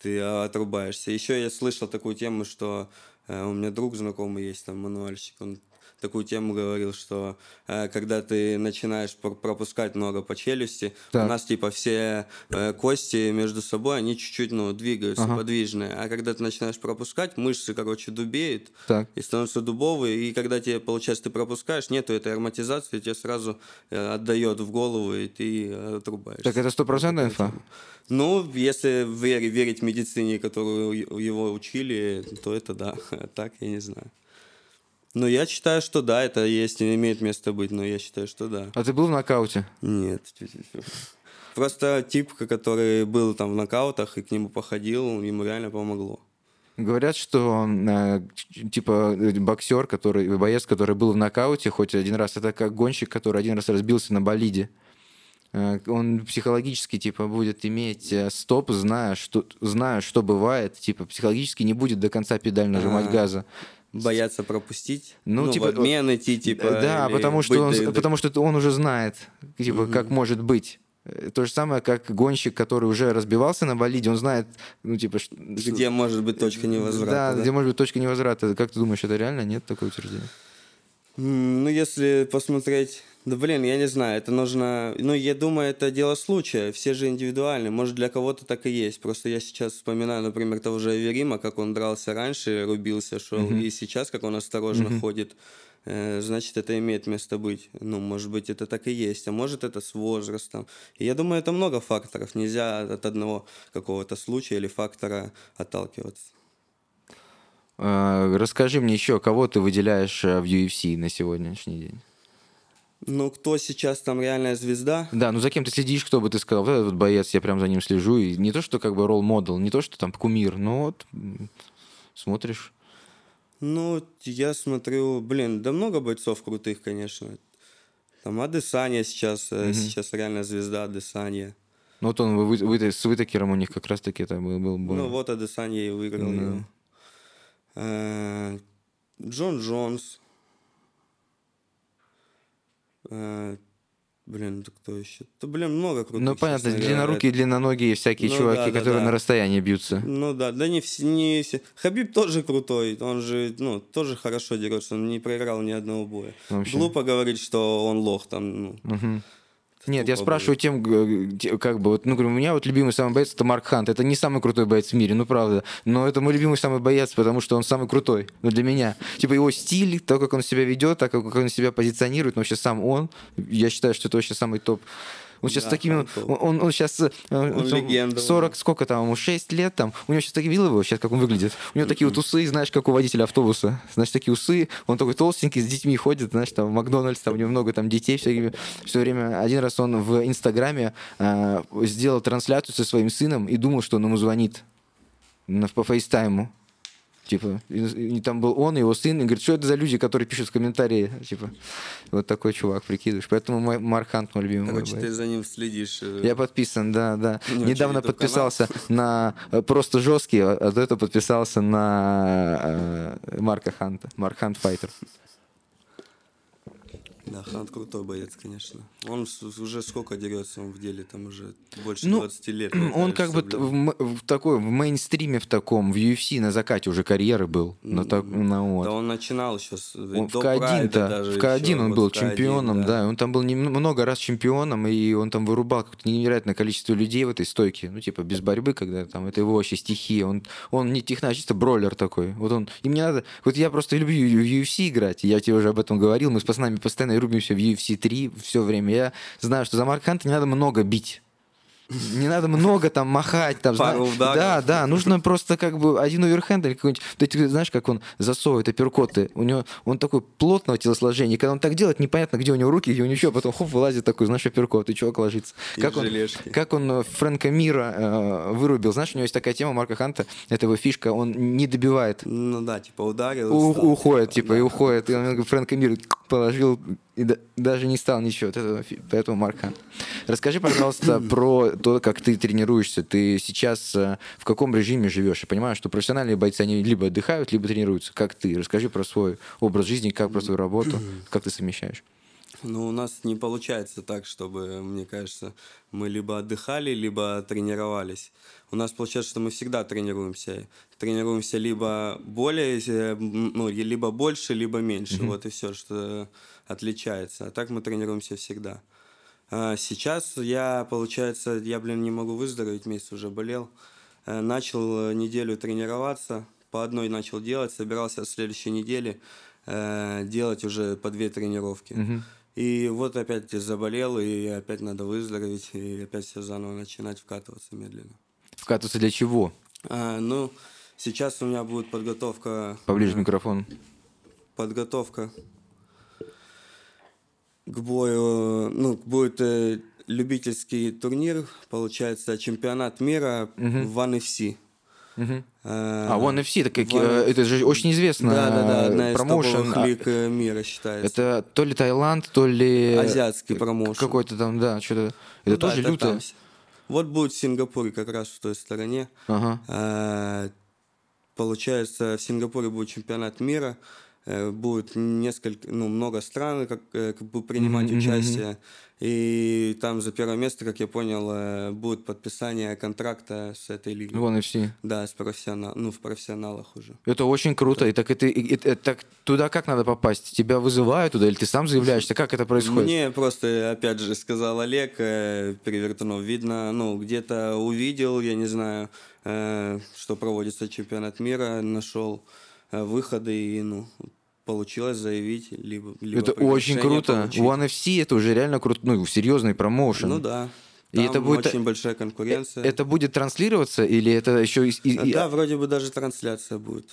ты отрубаешься. Еще я слышал такую тему, что э, у меня друг знакомый есть, там, мануальщик, он такую тему говорил, что э, когда ты начинаешь пропускать много по челюсти, так. у нас типа все э, кости между собой, они чуть-чуть, ну, двигаются, ага. подвижные. А когда ты начинаешь пропускать, мышцы, короче, дубеют так. и становятся дубовые. И когда тебе, получается, ты пропускаешь, нету этой ароматизации, тебе сразу э, отдает в голову, и ты отрубаешь. Так это стопроцентная инфа? Ну, если верить, верить медицине, которую его учили, то это да. Так я не знаю. Ну, я считаю, что да, это есть, имеет место быть, но я считаю, что да. А ты был в нокауте? Нет. Просто тип, который был там в нокаутах и к нему походил, ему реально помогло. Говорят, что э, типа боксер, который, боец, который был в нокауте хоть один раз, это как гонщик, который один раз разбился на болиде. Э, он психологически типа будет иметь э, стоп, зная, что, зная, что бывает, типа психологически не будет до конца педаль нажимать А-а-а. газа боятся пропустить, ну, ну типа, обмен идти, типа. Да, потому что, он, потому что он уже знает, типа, угу. как может быть. Э, То же самое, как гонщик, который уже разбивался на болиде, он знает, ну, типа... ш- Где может быть точка невозврата? Да, да? где может быть точка невозврата. Как ты думаешь, это реально? Нет такого утверждения? Ну, если посмотреть... Да, блин, я не знаю, это нужно... Ну, я думаю, это дело случая, все же индивидуальны. Может, для кого-то так и есть. Просто я сейчас вспоминаю, например, того же Эверима, как он дрался раньше, рубился, шел, и сейчас, как он осторожно ходит. Э, Значит, это имеет место быть. Ну, может быть, это так и есть, а может, это с возрастом. И я думаю, это много факторов. Нельзя от одного какого-то случая или фактора отталкиваться. Э, Расскажи мне еще, кого ты выделяешь э, в UFC на сегодняшний день? Ну, кто сейчас там реальная звезда? Да, ну за кем ты следишь, кто бы ты сказал, вот этот боец, я прям за ним слежу, и не то, что как бы ролл-модел, не то, что там кумир, но вот смотришь. Ну, я смотрю, блин, да много бойцов крутых, конечно. Там Адесанья сейчас, э, сейчас реально звезда Адесанья. Ну вот он вы- вы- с Вытакером у них как раз-таки это был, был бой. Ну, вот Адесанья и выиграл его. Э, Джон Джонс. Э, Блин, да кто еще? Да, блин, много крутых. ну понятно, говоря. длиннорукие, длинноногие всякие Ну чуваки, да, да, которые да. на расстоянии бьются. Ну да, да не все, не все. Хабиб тоже крутой, он же, ну, тоже хорошо дерется, он не проиграл ни одного боя. Вообще. Глупо говорить, что он лох там, ну. Мгм. Нет, я спрашиваю тем, как бы, вот, ну, говорю, у меня вот любимый самый боец это Марк Хант. Это не самый крутой боец в мире, ну, правда. Но это мой любимый самый боец, потому что он самый крутой, ну, для меня. Типа его стиль, то, как он себя ведет, так, как он себя позиционирует, но вообще сам он, я считаю, что это вообще самый топ. Он сейчас Да, такими, топ. он, он, сейчас легенда 40, сколько там, ему 6 лет там, у него сейчас такие, видел его, сейчас как он выглядит? У него такие вот усы, знаешь, как у водителя автобуса. Знаешь, такие усы, он такой толстенький, с детьми ходит, знаешь, там в Макдональдс, там у него много там детей все, все время. Один раз он в Инстаграме а, сделал трансляцию со своим сыном и думал, что он ему звонит на, по фейстайму. Типа, и, и там был он, и его сын, и говорит, что это за люди, которые пишут в комментарии, типа, вот такой чувак, прикидываешь. Поэтому мой Марк Хант мой любимый. Короче, боец. ты за ним следишь. э, Я подписан, да, да. Не Недавно подписался на э, просто жесткий, а а до этого подписался на э, Марка Ханта. Марк Хант Файтер. Да, Хант крутой боец, конечно. Он уже сколько дерется он в деле, там уже больше Ну, 20 лет. Он как бы в, в такой в мейнстриме в таком, в UFC на закате уже карьеры был. На так, на вот. Да он начинал еще с Он в до К1, Прайда то даже в К1 ещё, он вот был в К1, чемпионом, да. и он там был не- много раз чемпионом, и он там вырубал какое-то невероятное количество людей в этой стойке, ну, типа, без борьбы, когда там, это его вообще стихия, он, он не технач, чисто бройлер такой, вот он, и мне надо, вот я просто люблю в UFC играть, я тебе уже об этом говорил, мы с пацанами постоянно рубимся в UFC 3 все время, я знаю, что за Марк Ханта не надо много бить, не надо много там махать. Там, Пару ударов. Да, да, нужно просто как бы один оверхенд или какой-нибудь... Ты, ты знаешь, как он засовывает апперкоты? У него, он такой плотного телосложения. И когда он так делает, непонятно, где у него руки, где у него еще, потом хоп, вылазит такой, знаешь, апперкот, и чувак ложится. И Как он, как он э, Фрэнка Мира э, вырубил. Знаешь, у него есть такая тема Марка Ханта, это его фишка, он не добивает Ну да, типа ударил. у- встал, уходит, типа, типа, и да. уходит. И он Фрэнка Мира положил и да- даже не стал ничего. Этого, поэтому Марк Хант. Расскажи, пожалуйста, про то, как ты тренируешься. Ты сейчас э, в каком режиме живешь? Я понимаю, что профессиональные бойцы, они либо отдыхают, либо тренируются. Как ты? Расскажи про свой образ жизни, как про свою работу, как ты совмещаешь. Ну, у нас не получается так, чтобы, мне кажется, мы либо отдыхали, либо тренировались. У нас получается, что мы всегда тренируемся. Тренируемся либо более, э, ну, либо больше, либо меньше. Вот и все, что отличается. А так мы тренируемся всегда. А сейчас я, получается, я, блин, не могу выздороветь, месяц уже болел. Э, Начал э, неделю тренироваться, по одной начал делать, собирался с следующей недели э, делать уже по две тренировки. И вот опять заболел, и опять надо выздороветь, и опять все заново начинать вкатываться медленно. Вкатываться для чего? А, ну, сейчас у меня будет подготовка... Поближе к микрофону. подготовка к бою, ну, будет э, любительский турнир, получается, чемпионат мира в One FC. Мгм. Э, А, One FC, это, как, One- э, это же очень известно. Да, да, да, одна из промоушен. А, лиг э, мира считается. Это то ли Таиланд, то ли... Азиатский промоушен. Какой-то там, да, что-то... Это Ну да, тоже это лютое. там. Вот будет в Сингапуре как раз в той стороне. Ага. Э, Получается, в Сингапуре будет чемпионат мира, э, будет несколько, ну, много стран, как, э, как бы принимать мгм, участие. И там за первое место, как я понял, э, будет подписание контракта с этой лигой. Вон и все. Да, с профессионал, ну, в профессионалах уже. Это очень круто. И так это, и- и- так туда как надо попасть? Тебя вызывают туда или ты сам заявляешься? Как это происходит? Мне просто, опять же, сказал Олег э, Перевертунов, видно, ну, где-то увидел, я не знаю, э, что проводится чемпионат мира, нашел э, выходы и, ну, получилось заявить, либо, либо это очень круто. получить. One FC это уже реально круто, ну, серьезный промоушен. Ну да. И Там это будет- очень большая конкуренция. Это будет транслироваться или это еще и... и- и- Да, вроде бы даже трансляция будет.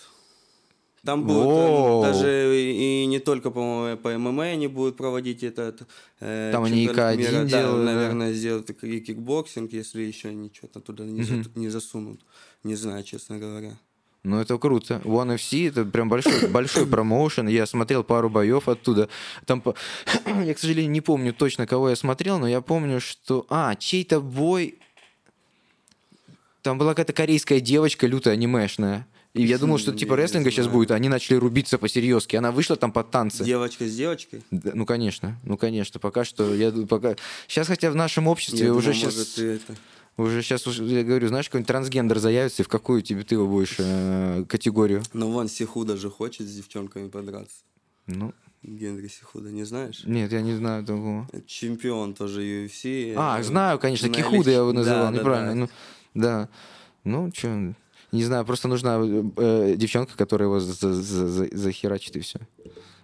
Там будет Воу. э, даже и, и не только, по-моему, по ММА они будут проводить этот э, Там они и чемпионат К1 мира. Делают, да. наверное, сделают и и кикбоксинг, если еще ничего там туда не, за- не засунут. Не знаю, честно говоря. Ну, это круто. One FC это прям большой, большой промоушен. Я смотрел пару боев оттуда. Там, по- я, к сожалению, не помню точно, кого я смотрел, но я помню, что... А, чей-то бой... Там была какая-то корейская девочка лютая, анимешная. И я думал, что типа рестлинга сейчас будет, они начали рубиться по-серьезки. Она вышла там под танцы. Девочка с девочкой? Да, ну, конечно, ну, конечно. Пока что, я пока... Сейчас, хотя в нашем обществе Я уже думал, сейчас... может, это... Уже сейчас, я говорю, знаешь, какой-нибудь трансгендер заявится, и в какую тебе ты его будешь э, категорию? Но вон Сихуда же хочет с девчонками подраться. Ну, Генри Сихуда, не знаешь? нет, я не знаю такого. Чемпион тоже UFC. А, э, знаю, конечно, на Кихуда я его называл, Да, да, неправильно. да. Ну, да. Ну, что, не знаю, просто нужна э, девчонка, которая его за- за- за- захерачит, и все.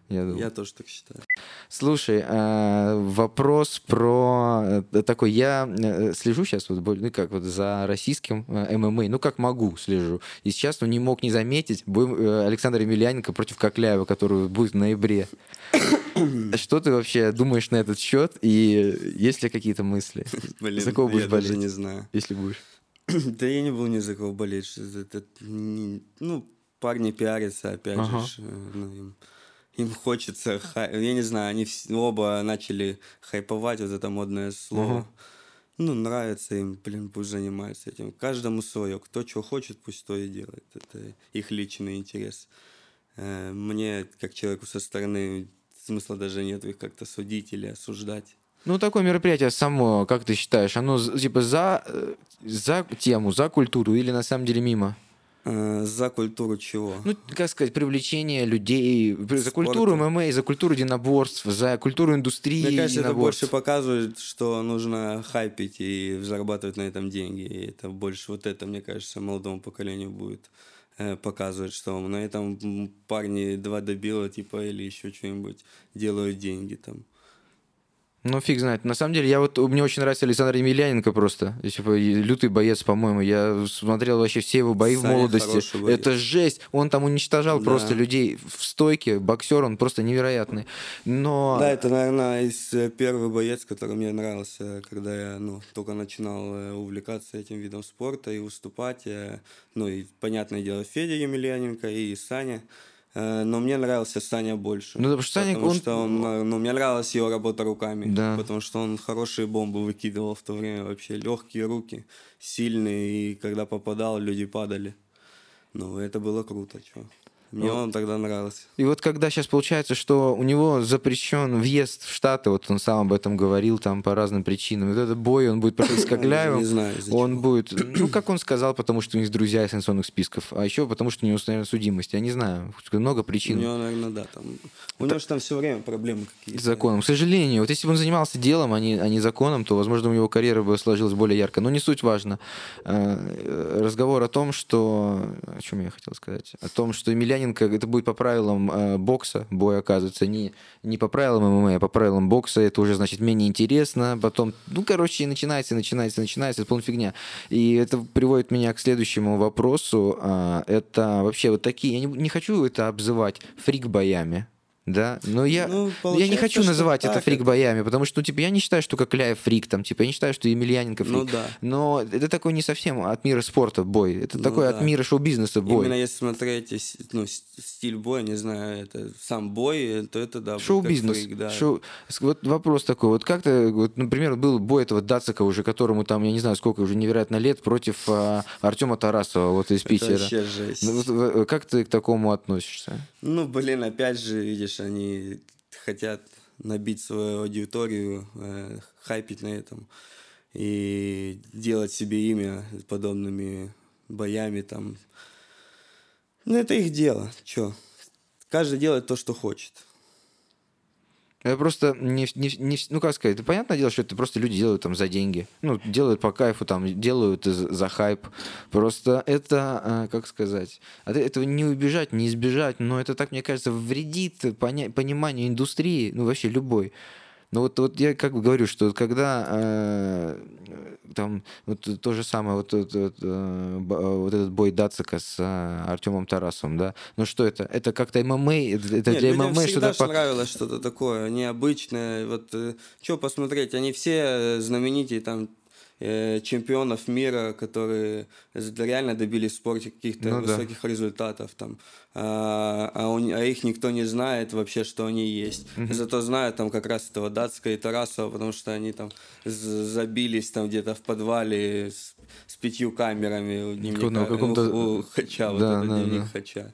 Я думаю. Я тоже так считаю. Слушай, э, вопрос про э, такой. Я э, слежу сейчас вот, ну, как вот за российским э, ММА, ну как могу слежу. И сейчас ну, не мог не заметить Александра Емельяненко против Кокляева, который будет в ноябре. Что ты вообще думаешь на этот счет? И есть ли какие-то мысли? Блин, За кого будешь я даже болеть? не знаю. Если будешь. Да я не был ни за кого болеть. это- это не- ну, парни пиарятся, опять Ага. же. ну, им, им хочется, хай- я не знаю, они оба начали хайповать, вот это модное слово. Ага. Ну, нравится им, блин, пусть занимаются этим. Каждому свое. Кто что хочет, пусть то и делает. Это их личный интерес. Э, Мне, как человеку со стороны, смысла даже нет их как-то судить или осуждать. Ну, такое мероприятие само, как ты считаешь, оно типа за, э, за тему, за культуру или на самом деле мимо? Э, За культуру чего? Ну, как сказать, привлечение людей за Спорта. культуру ММА, за культуру единоборств, за культуру индустрии Мне кажется, это больше показывает, что нужно хайпить и зарабатывать на этом деньги. И это больше вот это, мне кажется, молодому поколению будет э, показывать, что на этом парни два добила, типа, или еще что-нибудь делают деньги там. Ну, фиг знает. На самом деле, я вот, мне очень нравится Александр Емельяненко просто. Типа, лютый боец, по-моему. Я смотрел вообще все его бои в Саня молодости. хороший боец. Это жесть. Он там уничтожал Да. просто людей в стойке. Боксер, он просто невероятный. Но... Да, это, наверное, из э, первый боец, который мне нравился, когда я, ну, только начинал э, увлекаться этим видом спорта и выступать. э, Ну, и, понятное дело, Федя Емельяненко и Саня. Э, Но мне нравился Саня больше. Ну, потому что Саня, потому он- что он, э, ну, мне нравилась его работа руками. Да. Потому что он хорошие бомбы выкидывал в то время вообще. Легкие руки, сильные. И когда попадал, люди падали. Ну, это было круто, чё. Мне Ну, он тогда нравился. И вот когда сейчас получается, что у него запрещен въезд в Штаты, вот он сам об этом говорил там по разным причинам. Вот этот бой, он будет проходить с Кокляевым. Не знаю, Он будет, ну, как он сказал, потому что у них друзья из санкционных списков, а еще потому что у него установлена судимость. Я не знаю, много У причин. него, наверное, да, там. У него же там все время проблемы какие-то. законом. К сожалению, вот если бы он занимался делом, а не, а не законом, то, возможно, у него карьера бы сложилась более ярко. Но не суть важно. Э, Разговор о том, что... О чем я хотел сказать? О том, что Емельяненко, это будет по правилам э, бокса, бой, оказывается, не, не по правилам ММА, а по правилам бокса. Это уже, значит, менее интересно. Потом, ну, короче, начинается, начинается, начинается. Это полная фигня. И это приводит меня к следующему вопросу. А, Это вообще вот такие... Я не, не хочу это обзывать фрик-боями. Да, но я, Ну, я не хочу называть это фрик-боями, потому что, ну, типа, я не считаю, что Кокляев фрик, там, типа, я не считаю, что Емельяненко фрик. Ну да. Но это такой не совсем от мира спорта бой. Это Ну такой от да. мира шоу-бизнеса бой. Именно если смотреть ну, стиль боя, не знаю, это сам бой, то это да. Шоу-бизнес. да. Шоу- Вот вопрос такой. Вот как то вот, например, был бой этого Дацика уже, которому там, я не знаю, сколько уже невероятно лет, против а, Артема Тарасова, вот из Это Питера. вообще жесть. Ну, вот, э, как ты к такому относишься? Ну, блин, опять же, видишь, они хотят набить свою аудиторию, э, хайпить на этом и делать себе имя подобными боями там. Ну, это их дело, чё. Каждый делает то, что хочет. Я просто не, не, не, ну как сказать, это понятное дело, что это просто люди делают там за деньги, ну делают по кайфу, там делают за, хайп. Просто это, а, как сказать, от этого не убежать, не избежать, но это так мне кажется вредит поня- пониманию индустрии, ну вообще любой. Ну вот, вот я как бы говорю, что когда э, там вот то же самое, вот, вот, вот, э, вот этот бой Дацика с э, Артемом Тарасовым, да, ну что это? Это как-то ММА, это, Нет, для ММА что-то... ж нравилось что-то такое необычное. Вот э, что посмотреть, они все знаменитые там э, чемпионов мира, которые реально добились в спорте каких-то Ну да. высоких результатов там, а, а, у- а их никто не знает вообще, что они есть. Зато знают там как раз этого Датска и Тарасова, потому что они там забились там где-то в подвале с, с пятью камерами у дневника, каком-то- у, у Хача, вот Да, этот да, дневник да. Хача.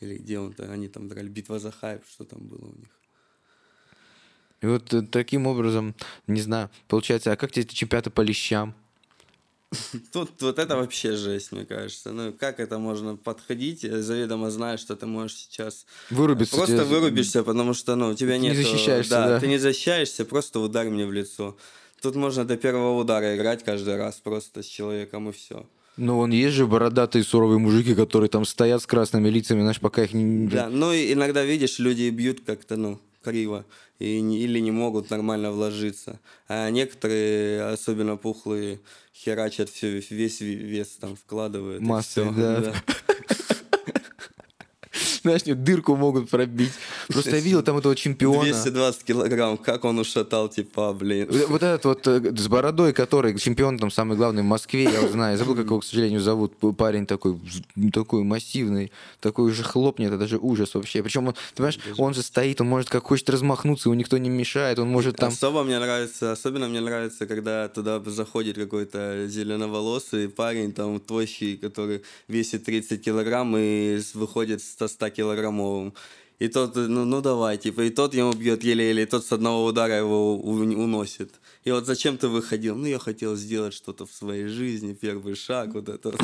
Или где он-то, они там драли, битва за хайп, что там было у них. И вот э, таким образом, не знаю, получается, а как тебе чемпионаты по лещам? Тут вот это вообще жесть, мне кажется. Ну, как это можно подходить, э, заведомо зная, что ты можешь сейчас Вырубиться. просто тебе- вырубишься, потому что, ну, у тебя Ты не нет... защищаешься, да, да. ты не защищаешься, просто ударь мне в лицо. Тут можно до первого удара играть каждый раз просто с человеком и все. Ну, вон есть же бородатые суровые мужики, которые там стоят с красными лицами, знаешь, пока их не... Да, ну иногда видишь, люди бьют как-то, ну, криво. И, или не могут нормально вложиться. А некоторые, особенно пухлые, херачат всё, весь вес там вкладывают. и Массы, всё, да. Знаешь, мне дырку могут пробить. Просто я видел там этого чемпиона. 220 килограмм, как он ушатал типа, блин. Вот этот вот э, с бородой, который чемпион там самый главный в Москве, я знаю, я забыл, как его, к сожалению, зовут, парень такой, такой массивный, такой же хлопнет, это даже ужас вообще. Причем, он, ты понимаешь, он же стоит, он может как хочет размахнуться, ему никто не мешает, он может там... Особо мне нравится, особенно мне нравится, когда туда заходит какой-то зеленоволосый парень, там тощий, который весит 30 килограмм и выходит со 100 килограммовым. И тот, ну, ну давай, типа, и тот ему бьет еле-еле, и тот с одного удара его уносит. И вот зачем ты выходил? Ну, я хотел сделать что-то в своей жизни, первый шаг, вот это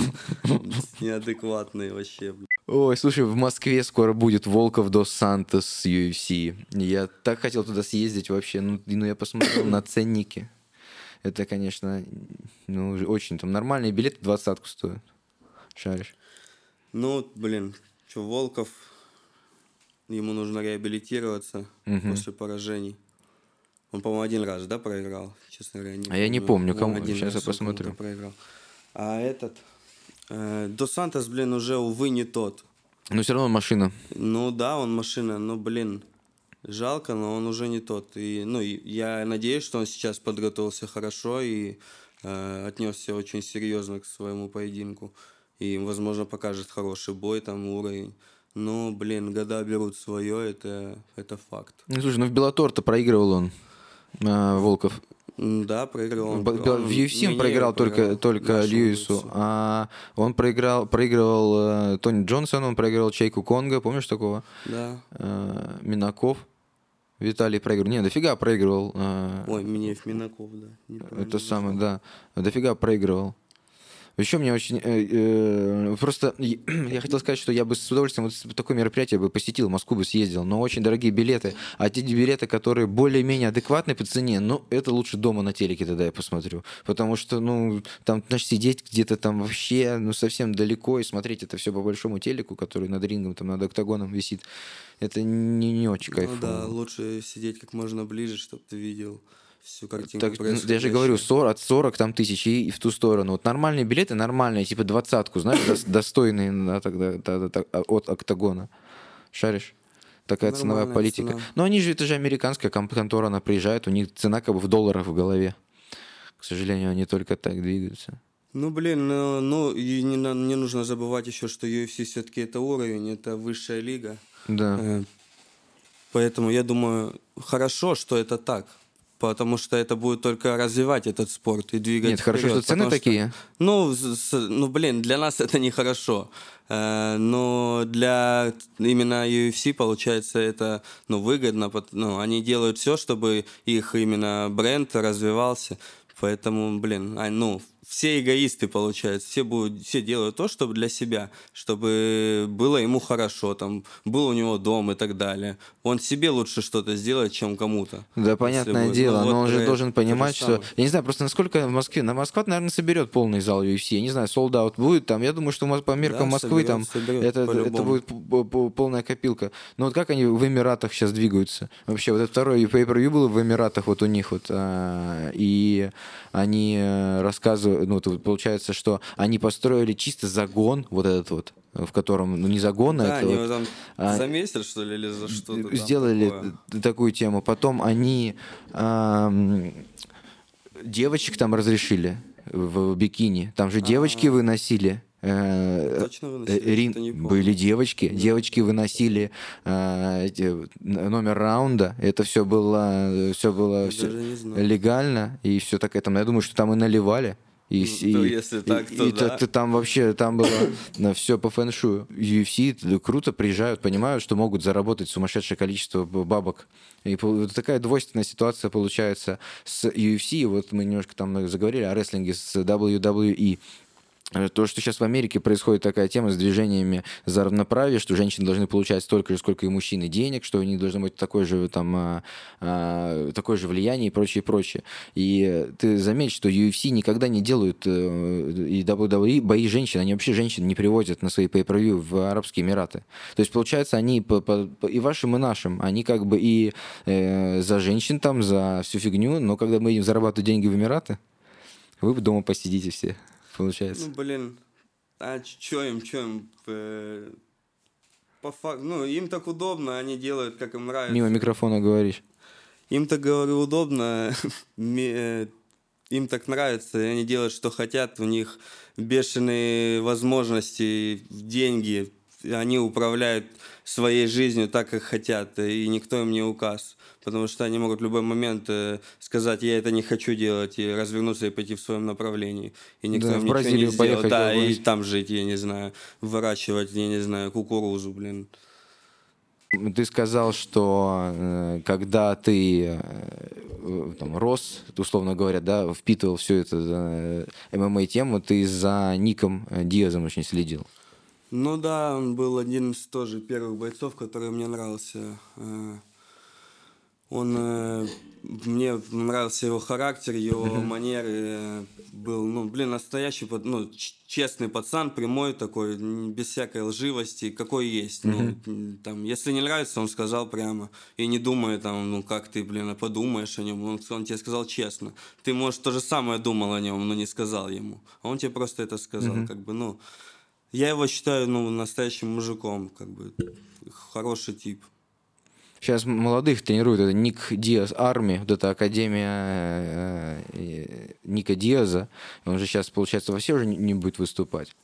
неадекватный вообще. Ой, слушай, в Москве скоро будет Волков до Сантос с UFC. Я так хотел туда съездить вообще, ну, ну я посмотрел на ценники. Это, конечно, ну, очень там нормальные билеты двадцатку стоят. Шаришь. Ну, блин, что, Волков, ему нужно реабилитироваться после поражений. Он, по-моему, один раз, да, проиграл? Честно говоря, не А я не помню, кому. один я раз он посмотрю. проиграл. А этот... э, До Сантос, блин, уже, увы, не тот. Но все равно машина. Ну да, он машина, но, блин, жалко, но он уже не тот. И, ну, и я надеюсь, что он сейчас подготовился хорошо и э, отнесся очень серьезно к своему поединку. И, возможно, покажет хороший бой, там, уровень. Но, блин, года берут свое, это, это факт. Ну, слушай, ну в Беллатор-то проигрывал он, а, Волков. Да, проиграл он. Б- Он В UFC он мне проиграл только, только Льюису, а он проиграл, проигрывал э, Тони Джонсону, он проиграл Чайку Конга, помнишь такого? Да. Э, Минаков. Виталий проигрывал. Не, дофига проигрывал. э, Ой, Минеев Минаков, да. Это самое, да. Дофига проигрывал. Еще мне очень... э, э, просто я хотел сказать, что я бы с удовольствием вот такое мероприятие бы посетил, в Москву бы съездил, но очень дорогие билеты. А те билеты, которые более-менее адекватны по цене, ну, это лучше дома на телеке тогда я посмотрю. Потому что, ну, там, значит, сидеть где-то там вообще, ну, совсем далеко и смотреть это все по большому телеку, который над рингом, там, над октагоном висит, это не, не очень Ну кайфово. да, лучше сидеть как можно ближе, чтобы ты видел всю картинку Так, ну, я же говорю, 40, от 40 там тысяч и, и в ту сторону. Вот нормальные билеты, нормальные, типа двадцатку, знаешь, дос- достойные да, тогда, да, да, так, а, от октагона. Шаришь? Такая ценовая Нормальная политика. цена. Но они же, это же американская контора, она приезжает, у них цена как бы в долларах в голове. К сожалению, они только так двигаются. Ну, блин, ну, ну и не, не нужно забывать еще, что UFC все-таки это уровень, это высшая лига. Да. Э, Поэтому я думаю, хорошо, что это так. Потому что это будет только развивать этот спорт и двигать Нет, хорошо, вперед, что цены потому такие. Ну, с- с- ну, блин, для нас это нехорошо. Э, но для именно UFC, получается, это ну, выгодно. Ну, они делают все, чтобы их именно бренд развивался. Поэтому, блин, а, ну, все эгоисты, получается, все, будут, все делают то, чтобы для себя, чтобы было ему хорошо, там, был у него дом и так далее. Он себе лучше что-то сделает, чем кому-то. Да, понятное будет. дело, ну, но вот он же должен понимать, что... Я не знаю, просто насколько в Москве... На Москва, наверное, соберет полный зал UFC. Я не знаю, солдат будет там. Я думаю, что по меркам да, Москвы соберет, там соберет, это, это будет полная копилка. Но вот как они в Эмиратах сейчас двигаются? Вообще, вот это второй pay per был в Эмиратах вот у них вот. А, и они э, рассказывают ну, то получается, что они построили чисто загон, вот этот вот, в котором, ну, не загон, а да, это они вот, там а, за месяц, что ли, или за что-то Сделали такое. такую тему. Потом они а, девочек там разрешили в бикини. Там же девочки А-а-а. выносили. Э, Точно выносили? Рин... Были девочки. Девочки выносили э, номер раунда. Это все было, все было все легально. И все так это. Я думаю, что там и наливали. И, ну, и, если так, и, то и, да. И, там вообще, там было на все по фэншую. UFC круто приезжают, понимают, что могут заработать сумасшедшее количество бабок. И такая двойственная ситуация получается с UFC. Вот мы немножко там заговорили о рестлинге с WWE. Э, то, что сейчас в Америке происходит такая тема с движениями за равноправие, что женщины должны получать столько же, сколько и мужчины денег, что у них должно быть такое же, там, а, а, такое же влияние и прочее, прочее. И ты заметишь, что UFC никогда не делают, э, и WWE, бои женщин, они вообще женщин не привозят на свои pay в Арабские Эмираты. То есть, получается, они по, по, и вашим, и нашим, они как бы и э, за женщин там, за всю фигню, но когда мы идем зарабатывать деньги в Эмираты, вы дома посидите все получается. Ну, блин, а чё им, чё им? Э, по факту, ну, им так удобно, они делают, как им нравится. Мимо микрофона говоришь. Им так, говорю, удобно, э, им так нравится, и они делают, что хотят, у них бешеные возможности, деньги, они управляют своей жизнью так, как хотят, и никто им не указ потому что они могут в любой момент э, сказать, я это не хочу делать, и развернуться и пойти в своем направлении. И никто да, им ничего не сделает. Да, и там жить, я не знаю, выращивать, я не знаю, кукурузу, блин. Ты сказал, что э, когда ты э, там, рос, условно говоря, да, впитывал всю эту э, ММА-тему, ты за Ником Диазом очень следил. Ну да, он был один из тоже первых бойцов, который мне нравился. Он э, мне нравился его характер, его манеры. Э, был, ну, блин, настоящий, ну, честный пацан, прямой такой, без всякой лживости, какой есть. Ну, там, если не нравится, он сказал прямо. И не думая там, ну, как ты, блин, подумаешь о нем. Он, он тебе сказал честно. Ты, может, то же самое думал о нем, но не сказал ему. А он тебе просто это сказал, как бы, ну. Я его считаю, ну, настоящим мужиком, как бы, хороший тип. Сейчас молодых тренируют, это Ник Диас Арми, вот эта академия э, э, Ника Диаза. Он же сейчас, получается, вообще уже не будет выступать.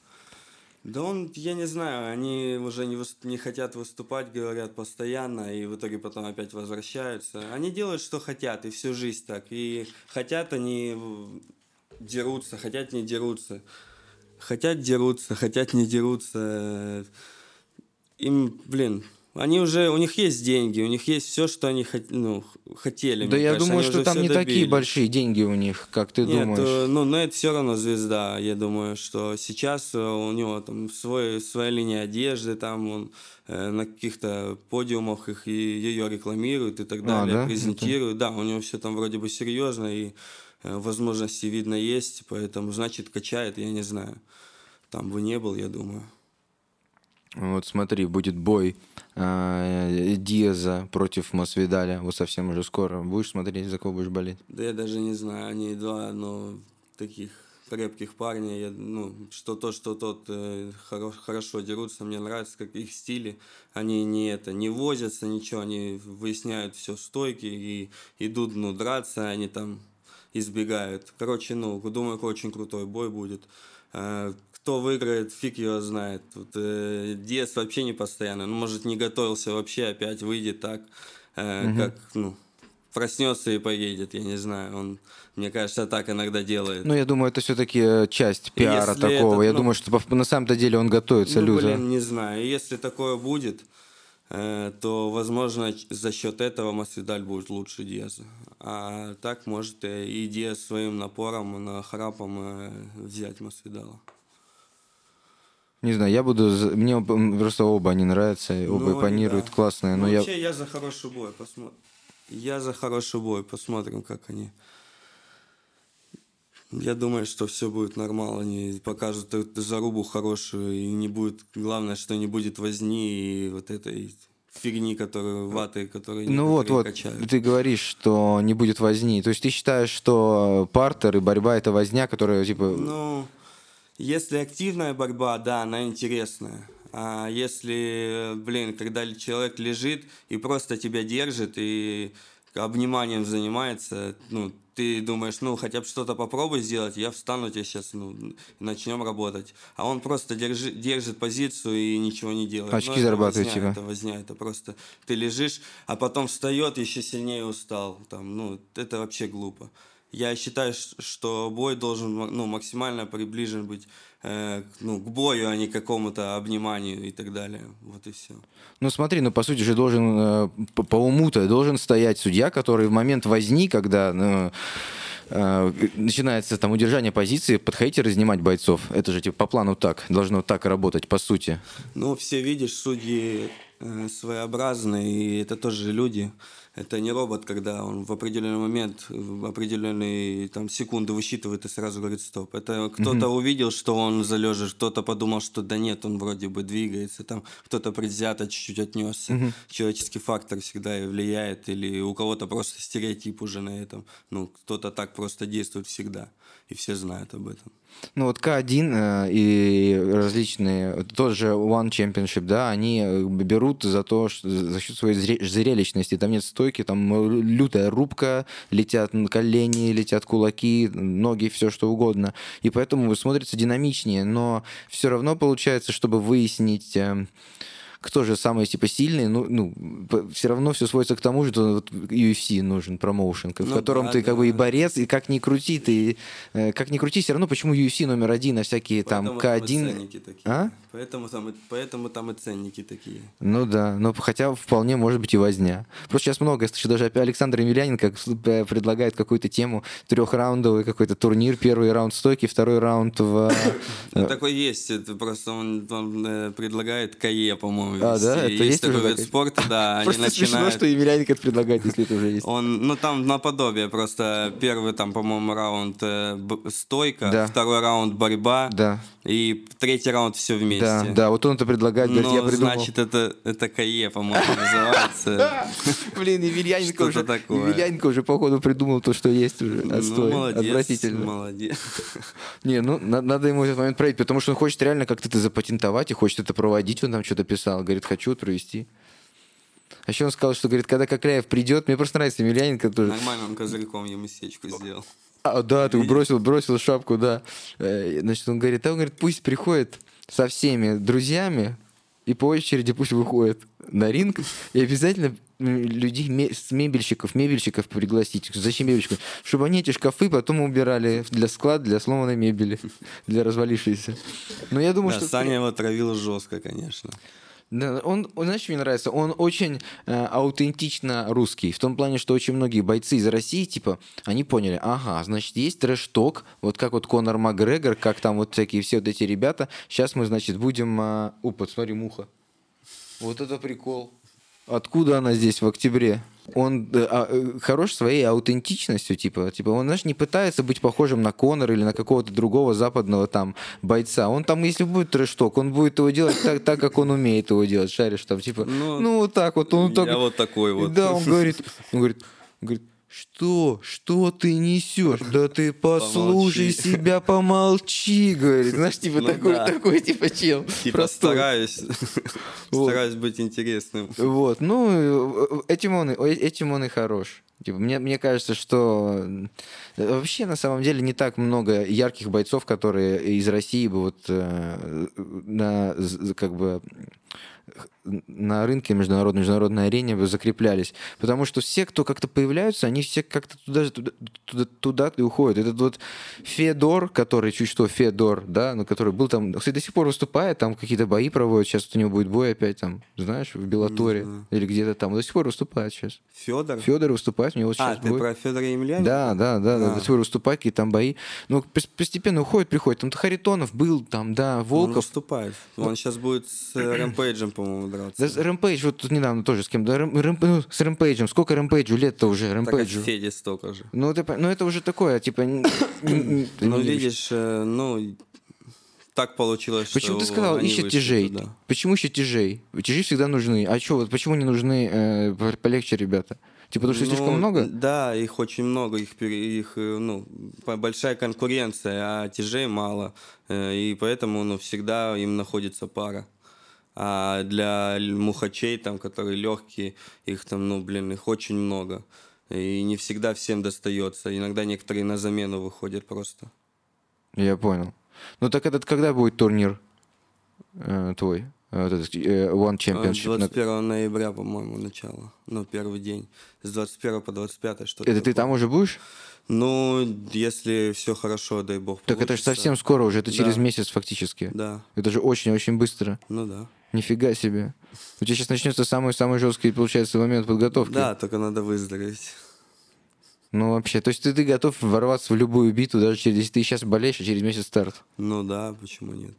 Да он, я не знаю, они уже не, не хотят выступать, говорят постоянно, и в итоге потом опять возвращаются. Они делают, что хотят, и всю жизнь так. И хотят они дерутся, хотят не дерутся. Хотят дерутся, хотят не дерутся. Им, блин, они уже, у них есть деньги, у них есть все, что они ну, хотели. Да я кажется, думаю, что там не добили. такие большие деньги у них, как ты Нет, думаешь. Э, ну, но это все равно звезда. Я думаю, что сейчас э, у него там свой, своя линия одежды, там он э, на каких-то подиумах их и ее рекламирует и так а, далее, а, да? презентирует. Это... Да, у него все там вроде бы серьезно и возможности видно есть, поэтому значит качает, я не знаю. Там бы не был, я думаю. Вот смотри, будет бой э, Диаза против Масвидаля. Вот совсем уже скоро. Будешь смотреть, за кого будешь болеть? Да я даже не знаю. Они два, но таких крепких парней. Я, ну, что то, что тот э, хоро, хорошо дерутся. Мне нравится, как их стили. Они не это, не возятся, ничего. Они выясняют все стойки и идут, ну, драться. Они там избегают. Короче, ну, думаю, очень крутой бой будет. Э, кто выиграет, фиг его знает. Тут э, Диас вообще не постоянно. Ну, может, не готовился вообще, опять выйдет так, э, угу. как, ну, проснется и поедет, я не знаю. Он, мне кажется, так иногда делает. Ну, я думаю, это все-таки часть пиара Если такого. это, я ну- думаю, что на самом-то деле он готовится, ну, Люза. блин, не знаю. Если такое будет, э, то, возможно, за счет этого Масвидаль будет лучше Диаза. А так, может, э, и Диаз своим напором, нахрапом э, взять Масвидала. Не знаю, я буду... Мне просто оба они нравятся, оба Ну, импонируют, да. классные. Но Ну, я... вообще, я за хороший бой. Посмотрим. Я за хороший бой. Посмотрим, как они. Я думаю, что все будет нормально. Они покажут зарубу хорошую. И не будет... Главное, что не будет возни и вот этой фигни, которую ваты, которые Ну вот, вот, качают. ты говоришь, что не будет возни. То есть ты считаешь, что партер и борьба это возня, которая типа... Ну, если активная борьба, да, она интересная. А если, блин, когда человек лежит и просто тебя держит и обниманием занимается, ну, ты думаешь, ну, хотя бы что-то попробуй сделать, я встану тебе сейчас, ну, начнем работать. А он просто держи, держит позицию и ничего не делает. Очки Ну, зарабатывает, типа. Это возня, это просто ты лежишь, а потом встает, еще сильнее устал. Там, ну, это вообще глупо. Я считаю, что бой должен ну, максимально приближен быть э, к- ну, к бою, а не к какому-то обниманию и так далее. Вот и все. Ну смотри, ну по сути же должен, э, по, по уму-то должен стоять судья, который в момент возни, когда ну, э, начинается там удержание позиции, подходить и разнимать бойцов. Это же типа по плану так, должно так работать, по сути. Ну, все, видишь, судьи э, своеобразные, и это тоже люди. Это не робот, когда он в определенный момент, в определенные там, секунды высчитывает и сразу говорит стоп. Это кто-то увидел, что он залежит, кто-то подумал, что да нет, он вроде бы двигается, там кто-то предвзято чуть-чуть отнесся. Человеческий фактор всегда и влияет, или у кого-то просто стереотип уже на этом. Ну, кто-то так просто действует всегда, и все знают об этом. Ну вот К1 э, и различные, тот же One Championship, да, они э, берут за то, что, за счет своей зре- зрелищности. Там нет стойки, там э, лютая рубка, летят колени, летят кулаки, ноги, все что угодно. И поэтому смотрится динамичнее, но все равно получается, чтобы выяснить... кто же самый типа сильный, ну, ну все равно все сводится к тому, что вот UFC нужен промоушен, в Ну котором да, ты как бы и да. борец, и как ни крути, ты э, как ни крути, все равно почему UFC номер один, а всякие там Поэтому там и К1. ценники такие. А? Поэтому там, поэтому там и ценники такие. Ну да, но хотя вполне может быть и возня. Просто сейчас много, я слышу, даже Александр Емельяненко э, предлагает какую-то тему трехраундовый какой-то турнир, первый раунд стойки, второй раунд в... Ну, такой есть, просто он, э, предлагает КАЕ, по-моему. А, да? Это есть такой вид спорта, да, Просто смешно, что Емельяненко это предлагает, если это уже есть. Он, ну там наподобие, просто первый там, по-моему, раунд э, стойка, второй раунд борьба, и третий раунд все вместе. Да, да, вот он это предлагает, говорит, Ну, я придумал. значит, это, это КАЕ, по-моему, называется. Блин, Емельяненко Что-то уже, такое. Емельяненко уже, походу, придумал то, что есть уже. Ну, Отстой. молодец, Отвратительно. молодец. Не, ну, на- надо ему этот момент проверить, потому что он хочет реально как-то это запатентовать и хочет это проводить, он там что-то писал, говорит, хочу вот провести. А еще он сказал, что, говорит, когда Кокляев придет, мне просто нравится Емельяненко тоже. Нормально он козырьком ему сечку сделал. А, да, ты бросил, бросил шапку, да. Э, Значит, он говорит, а он говорит, пусть приходит со всеми друзьями и по очереди пусть выходит на ринг и обязательно людей, мебельщиков, мебельщиков пригласить. Зачем мебельщиков? Чтобы они эти шкафы потом убирали для склада, для сломанной мебели, для развалившейся. Но я думаю, Да, что... Саня его травил жестко, конечно. Да, он, знаешь, мне нравится? Он очень э, аутентично русский. В том плане, что очень многие бойцы из России, типа, они поняли, ага, значит, есть трэш-ток, вот как вот Конор Макгрегор, как там вот всякие все вот эти ребята. Сейчас мы, значит, будем... Э... О, посмотри, муха. Вот это прикол. Откуда она здесь в октябре? Он э, а, э, хорош своей аутентичностью, типа, типа, он, знаешь, не пытается быть похожим на Конора или на какого-то другого западного там бойца. Он там, если будет трэшток, он будет его делать так, так как он умеет его делать, шаришь там, типа, ну, Ну, вот так вот, он я так... вот такой вот. Да, он говорит, он говорит, говорит, что? Что ты несешь? Да ты послушай Помолчи. себя, помолчи, говорит. Знаешь, типа Ну такой, да. такой, типа чел. Типа простой. стараюсь, Вот. стараюсь быть интересным. Вот, ну, этим он, этим он и хорош. Типа, мне, мне кажется, что э, вообще на самом деле не так много ярких бойцов, которые из России бы вот э, на как бы на рынке международной, международной арене бы закреплялись. Потому что все, кто как-то появляются, они все как-то туда, туда, туда, туда и уходят. Этот вот Федор, который чуть что Федор, да, ну, который был там, кстати, до сих пор выступает, там какие-то бои проводят, сейчас вот у него будет бой опять там, знаешь, в Белаторе или где-то там, до сих пор выступает сейчас. Федор? Федор выступает, у него А, сейчас ты бой. про Федора Емельяненко? Да, да, да, да, А. до сих пор выступает, какие там бои. Ну, пос- постепенно уходит, приходит. Там Харитонов был, там, да, Он Волков. выступает. Он сейчас будет с Рэмпейджем, по-моему, драться. Да, Рэмпейдж, вот тут недавно тоже с кем, да, Рэм- Рэм- ну, с Рэмпейджем. Сколько Рэмпейджу лет-то уже, Так Рэмпейджу? Феде столько же. Ну, пон- ну, это уже такое, типа... Ну, видишь, э, ну, так получилось, Почему что ты сказал, ищет вышли тяжей? туда. Почему ищет тяжей? Тяжи всегда нужны. А что, вот почему не нужны э, по- полегче ребята? Типа, потому что Ну, слишком много? Да, их очень много, их, их э, ну, большая конкуренция, а тяжей мало. Э, И поэтому ну, всегда им находится пара. А для мухачей, там, которые легкие, их там, ну, блин, их очень много. И не всегда всем достается. Иногда некоторые на замену выходят просто. Я понял. Ну, так этот когда будет турнир э, твой? Э, Вот этот э, One А, Championship? На- 21 ноября, по-моему, начало. Ну, первый день. С 21 по 25 что-то. Это ты там уже будешь? Ну, если все хорошо, дай бог. Так это же получится. совсем скоро уже, это через Да. месяц фактически. Да, Это же очень-очень быстро. ну да. Нифига себе. У тебя сейчас начнется самый-самый жесткий, получается, момент подготовки. Да, только надо выздороветь. Ну, вообще, то есть ты, ты готов ворваться в любую битву, даже через, если ты сейчас болеешь, а через месяц старт. Ну да, почему нет?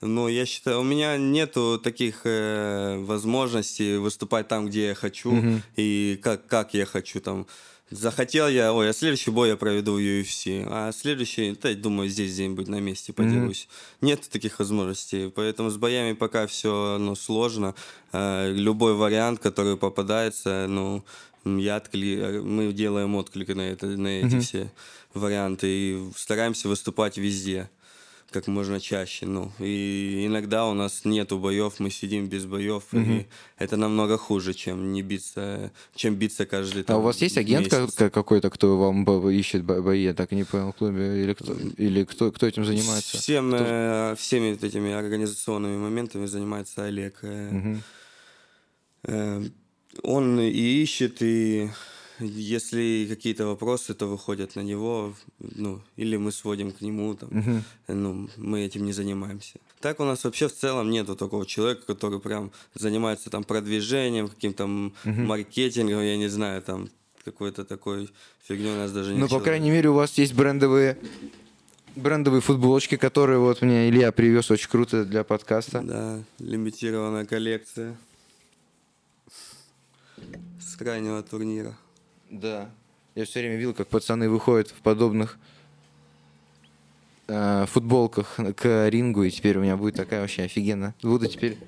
Ну, я считаю, у меня нету таких э, возможностей выступать там, где я хочу, и как, как я хочу там. Захотел я, ой, а следующий бой я проведу в UFC, а следующий, да, думаю, здесь где-нибудь на месте подерусь. Нет таких возможностей, поэтому с боями пока все, ну, сложно. Э, любой вариант, который попадается, ну, я откли... мы делаем отклик на, это, на эти все варианты и стараемся выступать везде как можно чаще. Ну, и иногда у нас нету боев, мы сидим без боев, и это намного хуже, чем не биться, чем биться каждый А там, у вас есть агент месяц. ка- какой-то, кто вам ищет бо- бои? Я так и не понял, в клубе? Или кто, или кто, кто этим занимается? Всем, э, всеми этими организационными моментами занимается Олег. Э, он и ищет, и если какие-то вопросы, то выходят на него, ну, или мы сводим к нему, там, Мгм. ну, мы этим не занимаемся. Так у нас вообще в целом нету такого человека, который прям занимается там продвижением, каким-то м- маркетингом, я не знаю, там какой-то такой фигней у нас даже нет. Ну, по крайней мере, у вас есть брендовые брендовые футболочки, которые вот мне Илья привез очень круто для подкаста. Да, лимитированная коллекция с крайнего турнира. Да. Я все время видел, как пацаны выходят в подобных э, футболках к рингу, и теперь у меня будет такая вообще офигенно. Буду теперь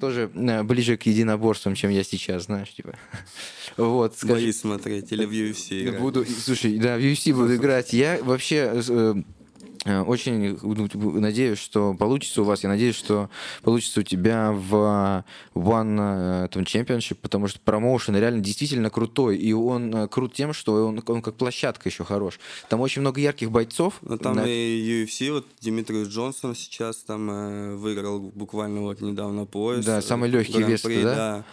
тоже э, ближе к единоборствам, чем я сейчас, знаешь, типа. Вот, скажи. Бои смотреть или в UFC играть. Буду, слушай, да, в UFC буду играть. Я вообще э, очень ну, надеюсь, что получится у вас. Я надеюсь, что получится у тебя в One э, там, Championship, потому что промоушен реально действительно крутой. И он э, крут тем, что он, он как площадка еще хорош. Там очень много ярких бойцов. Ну, там На- и UFC, вот Димитриус Джонсон сейчас там э, выиграл буквально вот недавно пояс. Да, э, самый легкий вес, Гран-при, да?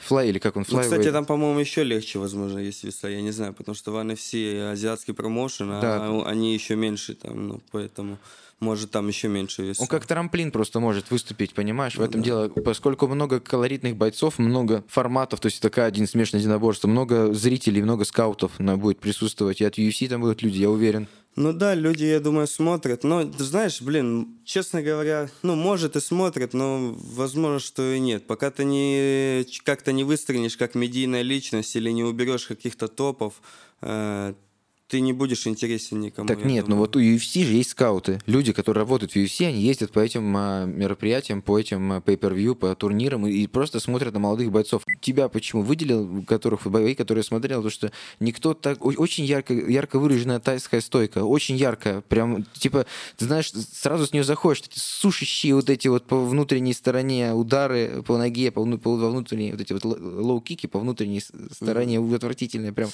Флай или как он? Ну, Флай кстати, там, по-моему, еще легче, возможно, есть веса, я не знаю, потому что в NFC азиатский промоушен, а Да. они еще меньше там, ну, поэтому, может, там еще меньше веса. Он как трамплин просто может выступить, понимаешь? Ну в этом дело, поскольку много колоритных бойцов, много форматов, то есть такая один смешное единоборство, много зрителей, много скаутов будет присутствовать. И от UFC там будут люди, я уверен. Ну да, люди, я думаю, смотрят. Но, знаешь, блин, честно говоря, ну, может и смотрят, но возможно, что и нет. Пока ты не как-то не выстрелишь как медийная личность или не уберешь каких-то топов, э, ты не будешь интересен никому. Так нет, ну думаю. вот у UFC же есть скауты. Люди, которые работают в UFC, они ездят по этим а, мероприятиям, по этим а, pay-per-view, по турнирам и, и просто смотрят на молодых бойцов. Тебя почему выделил, которых бои, которые смотрел, потому что никто так... Очень ярко, ярко выраженная тайская стойка, очень яркая. Прям, типа, ты знаешь, сразу с нее заходишь, эти сушащие вот эти вот по внутренней стороне удары по ноге, по, по- во внутренней, вот эти вот лоу-кики по внутренней стороне, отвратительные, прям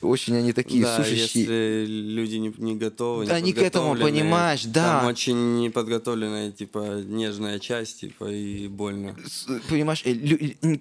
очень они такие Да, сушащие. Если люди не, не готовы, не Они к этому, понимаешь, да. Там очень неподготовленная, типа, нежная часть, типа, и больно. Понимаешь, э,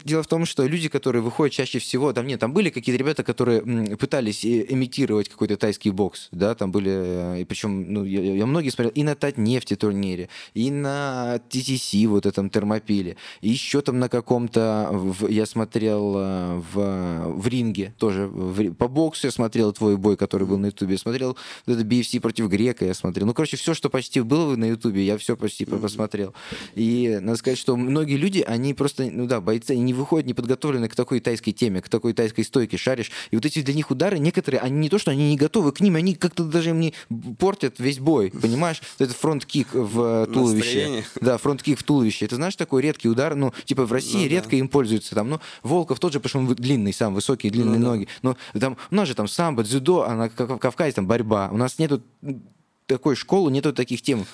дело в том, что люди, которые выходят чаще всего, там нет, там были какие-то ребята, которые пытались э, имитировать какой-то тайский бокс, да, там были, э, и причем, ну, я, я многие смотрел, и на Татнефти турнире, и на TTC вот этом термопиле, и еще там на каком-то, я смотрел в, в ринге тоже, в по боксу я смотрел твой бой, который был на ютубе, я смотрел вот это BFC против Грека, я смотрел, ну, короче, все, что почти было на ютубе, я все почти посмотрел. И надо сказать, что многие люди, они просто, ну да, бойцы, они не выходят неподготовленные к такой тайской теме, к такой тайской стойке, шаришь. И вот эти для них удары, некоторые, они не то, что они не готовы к ним, они как-то даже им не портят весь бой, понимаешь? Это front kick в э, туловище. Настроение. Да, front kick в туловище. Это знаешь такой редкий удар, ну, типа в России Ну да. редко им пользуются. Там, ну, Волков тот же, потому что он длинный сам, высокие, длинные Ну да. ноги. Но там, у нас же там самбо, дзюдо, а на Кав- Кавказе там борьба. У нас нету такой школы, нету таких тем.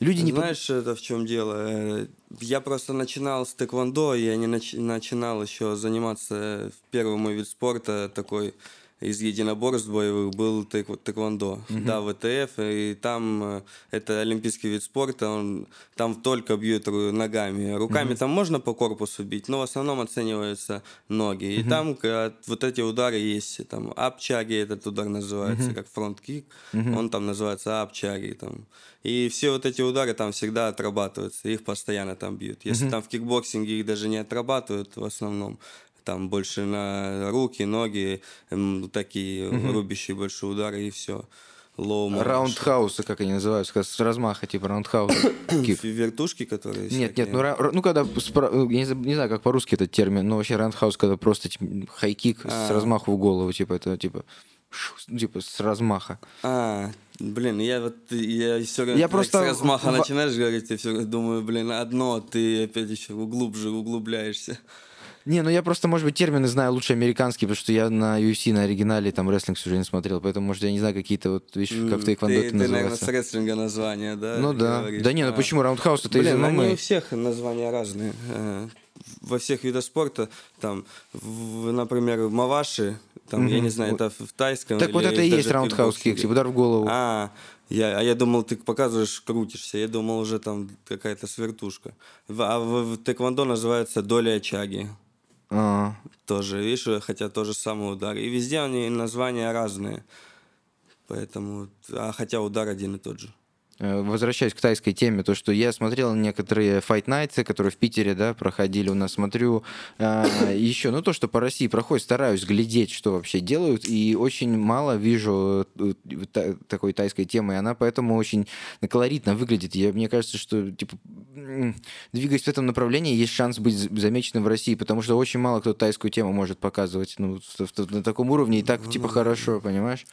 Люди не... Знаешь, это в чем дело? Э, Я просто начинал с тэквондо, я не нач- начинал еще заниматься. Первый мой вид спорта такой из единоборств боевых был тэк- тэквондо. Да, ВТФ, и там э, это олимпийский вид спорта, он, там только бьют ногами. Руками там можно по корпусу бить, но в основном оцениваются ноги. И там к- вот эти удары есть, там апчаги этот удар называется, как фронт-кик, он там называется апчаги. Там. И все вот эти удары там всегда отрабатываются, их постоянно там бьют. Если там в кикбоксинге их даже не отрабатывают в основном, там больше на руки, ноги, такие рубящие большие удары и все. Low roundhouse ы, как они называются, с размаха, типа roundhouse а. Вертушки, которые Нет, всякие. нет, ну, ра- ну когда, спра- я не знаю, не знаю, как по-русски этот термин, но вообще roundhouse, когда просто типа, high kick с А. размаху в голову, типа, это типа, шу, типа с размаха. А, блин, я вот я все время Я просто с размаха в- начинаешь говорить, я все думаю, блин, одно, ты опять еще глубже углубляешься. Не, ну я просто, может быть, термины знаю лучше американские, потому что я на UFC, на оригинале, там, рестлинг уже не смотрел, поэтому, может, я не знаю какие-то вот вещи, как в ты, это ты, наверное, с рестлинга название, да? Ну да. Да не, ну А. почему? Roundhouse это из Блин, они ММА. у всех названия разные. Э, Во всех видах спорта, там, в- например, маваши, там, я не знаю, это в тайском Так вот это и есть в раундхаус типа удар в голову. А, я, а я думал, ты показываешь, крутишься. Я думал, уже там какая-то свертушка. В- А в, в тэквондо называется доля очаги. А. Тоже, видишь, хотя тоже самый удар. И везде они названия разные. Поэтому, а хотя удар один и тот же. Э, Возвращаясь к тайской теме, то, что я смотрел некоторые Fight Nights, которые в Питере, да, проходили у нас, смотрю еще, ну, то, что по России проходит, стараюсь глядеть, что вообще делают, и очень мало вижу э, та- такой тайской темы, и она поэтому очень колоритно выглядит. Я, мне кажется, что, типа, двигаясь в этом направлении, есть шанс быть замеченным в России, потому что очень мало кто тайскую тему может показывать, ну, на таком уровне, и так, типа, хорошо, понимаешь?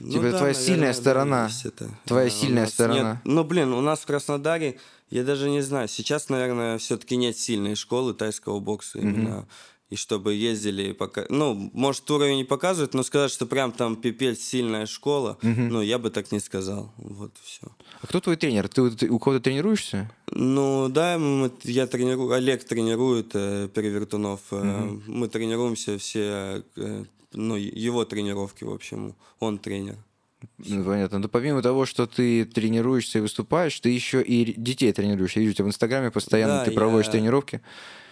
Ну Типа, да, твоя наверное, сильная да, сторона. это. Твоя у сильная сторона. нет- Ну, блин, у нас в Краснодаре, я даже не знаю, сейчас, наверное, все-таки нет сильной школы тайского бокса именно. И чтобы ездили, пока... ну, может, уровень не показывает, но сказать, что прям там пипец сильная школа, ну, я бы так не сказал. Вот, все. А кто твой тренер? Ты, ты у кого-то тренируешься? Ну, да, мы- я тренирую, Олег тренирует э, Перевертунов. э, Мы тренируемся все, э, ну, его тренировки, в общем, он тренер. Ну, понятно. Но помимо того, что ты тренируешься и выступаешь, ты еще и детей тренируешь. Я вижу тебя в Инстаграме постоянно Да, ты проводишь тренировки.